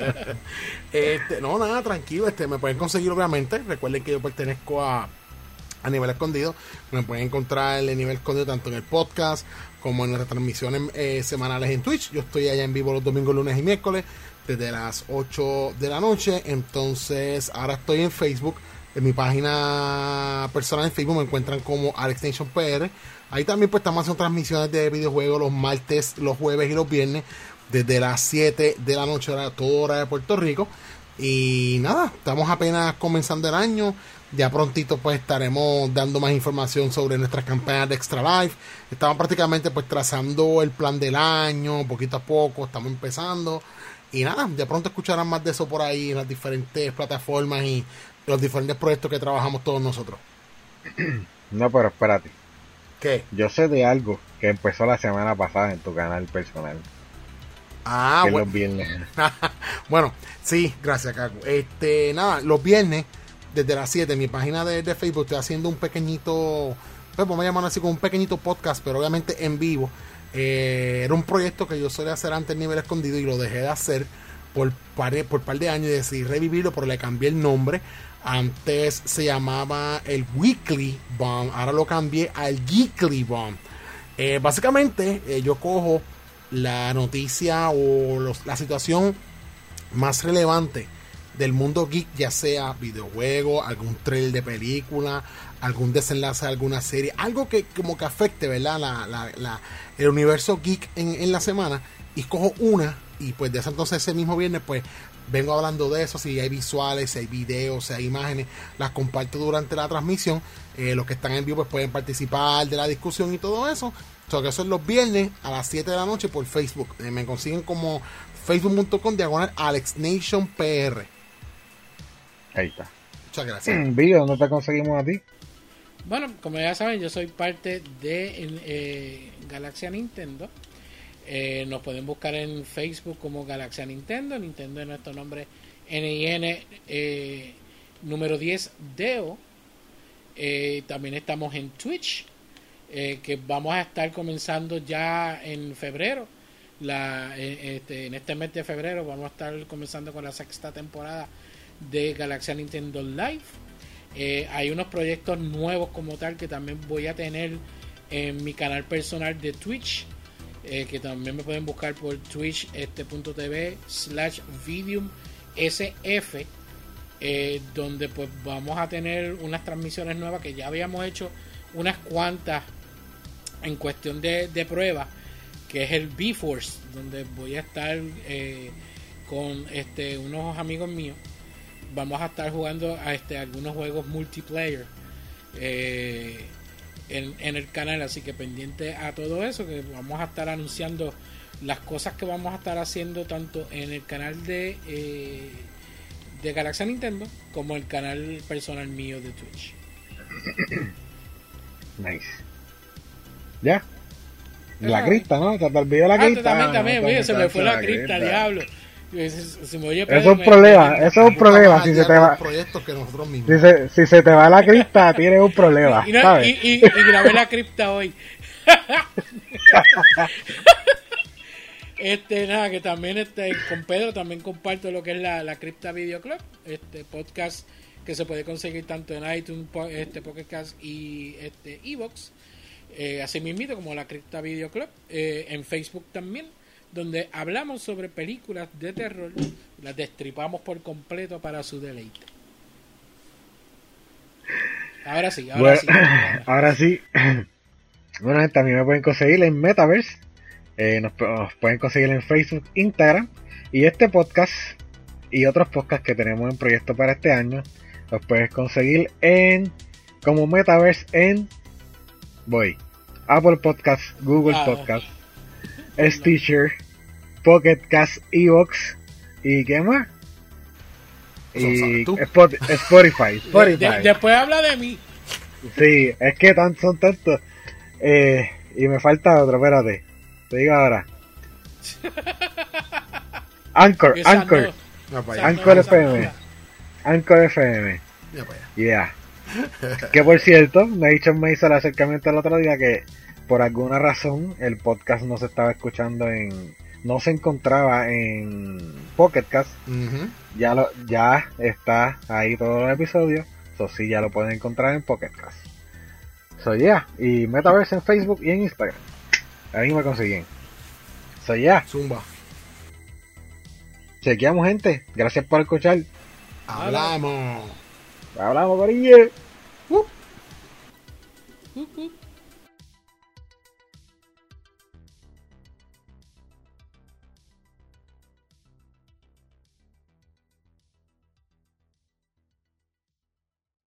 Este, no, nada, tranquilo, este, me pueden conseguir obviamente. Recuerden que yo pertenezco a, a Nivel Escondido. Me pueden encontrar en Nivel Escondido tanto en el podcast como en las transmisiones eh, semanales en Twitch. Yo estoy allá en vivo los domingos, lunes y miércoles desde las 8 de la noche. Entonces, ahora estoy en Facebook En mi página personal en Facebook me encuentran como Alex Nation PR. Ahí también pues estamos haciendo transmisiones de videojuegos los martes, los jueves y los viernes desde las 7 de la noche, a toda hora de Puerto Rico. Y nada, estamos apenas comenzando el año. Ya prontito pues estaremos dando más información sobre nuestras campañas de Extra Life. Estamos prácticamente pues trazando el plan del año, poquito a poco, estamos empezando. Y nada, de pronto escucharán más de eso por ahí en las diferentes plataformas y los diferentes proyectos que trabajamos todos nosotros. No, pero espérate. ¿Qué? Yo sé de algo que empezó la semana pasada en tu canal personal. Ah, que bueno. los viernes. bueno, sí, gracias, Caco. Este, nada, los viernes, desde las 7, en mi página de, de Facebook, estoy haciendo un pequeñito, pues vamos a llamarlo así como un pequeñito podcast, pero obviamente en vivo. Eh, era un proyecto que yo solía hacer antes en nivel escondido y lo dejé de hacer por par, de- por par de años y decidí revivirlo, pero le cambié el nombre. Antes se llamaba el Weekly Bomb, ahora lo cambié al Geekly Bomb. Eh, básicamente, eh, yo cojo la noticia o la situación más relevante del mundo geek, ya sea videojuego, algún trailer de película, algún desenlace de alguna serie, algo que como que afecte, ¿verdad? El universo geek en, en la semana, y cojo una, y pues de ese entonces ese mismo viernes, pues vengo hablando de eso, si hay visuales, si hay videos, si hay imágenes, las comparto durante la transmisión, Eh, los que están en vivo pues pueden participar de la discusión y todo eso, o sea, que eso es los viernes a las 7 de la noche por Facebook, Eh, me consiguen como facebook.com diagonal AlexNationPR. Ahí está. Muchas gracias. Vigo, ¿dónde te conseguimos a ti? Bueno, como ya saben, yo soy parte de eh, Galaxia Nintendo. Eh, nos pueden buscar en Facebook como Galaxia Nintendo. Nintendo es nuestro nombre NIN eh, número 10 DEO. Eh, también estamos en Twitch, eh, que vamos a estar comenzando ya en febrero. La, eh, este, en este mes de febrero vamos a estar comenzando con la sexta temporada de Galaxia Nintendo Live. Hay unos proyectos nuevos como tal que también voy a tener en mi canal personal de Twitch. Eh, que también me pueden buscar por twitch este punto tv slash videum sf eh, donde pues vamos a tener unas transmisiones nuevas que ya habíamos hecho unas cuantas en cuestión de, de prueba que es el B-Force donde voy a estar eh, con este unos amigos míos. Vamos a estar jugando a este algunos juegos multiplayer en, en el canal así que pendiente a todo eso que vamos a estar anunciando las cosas que vamos a estar haciendo tanto en el canal de eh, de Galaxia Nintendo como el canal personal mío de Twitch Nice. ¿Ya? La Ah. cripta, ¿no? Te te olvidó la Ah, cripta. también, también, no, oye, se me fue la cripta, diablo. Se, se me oye Eso es un problema, me- eso es un problema. Si se te va, proyectos que nosotros mismos. si se, si se te va la cripta, tienes un problema, Y, no- ¿sabes? y, y- y grabé la cripta hoy. este, nada, que también este, con Pedro también comparto lo que es la, la Cripta Video Club, este podcast que se puede conseguir tanto en iTunes, este podcast y este Evox. Eh, así mismito como la Cripta Video Club, eh, en Facebook también, donde hablamos sobre películas de terror, las destripamos por completo para su deleite. Ahora sí, ahora Bueno, sí. ahora sí. Bueno, gente, mí me pueden conseguir en Metaverse. eh, nos, nos pueden conseguir en Facebook, Instagram. Y este podcast y otros podcasts que tenemos en proyecto para este año, los puedes conseguir en como Metaverse en voy Apple Podcast, Google Ah. Podcast, Stitcher, Pocket Cast, Evox y qué más. Y. Spot- Spotify, Spotify. De- de- después habla de mí. Sí, es que tan, son tantos. Eh, y me falta otro, espérate. Te digo ahora. Anchor, Esa Anchor, no. Anchor FM. Anchor FM. Yeah. que por cierto, Nation me hizo el acercamiento el otro día que por alguna razón el podcast no se estaba escuchando en. No se encontraba en Pocket Cast. Ujú. Ya, lo, ya está ahí todos los episodios. Eso sí, ya lo pueden encontrar en Pocket Cast. So yeah. Y Metaverse en Facebook y en Instagram. Ahí me consiguen. So yeah. Zumba. Chequeamos, gente. Gracias por escuchar. Hablamos. Hablamos, Corillo. Uh, uh.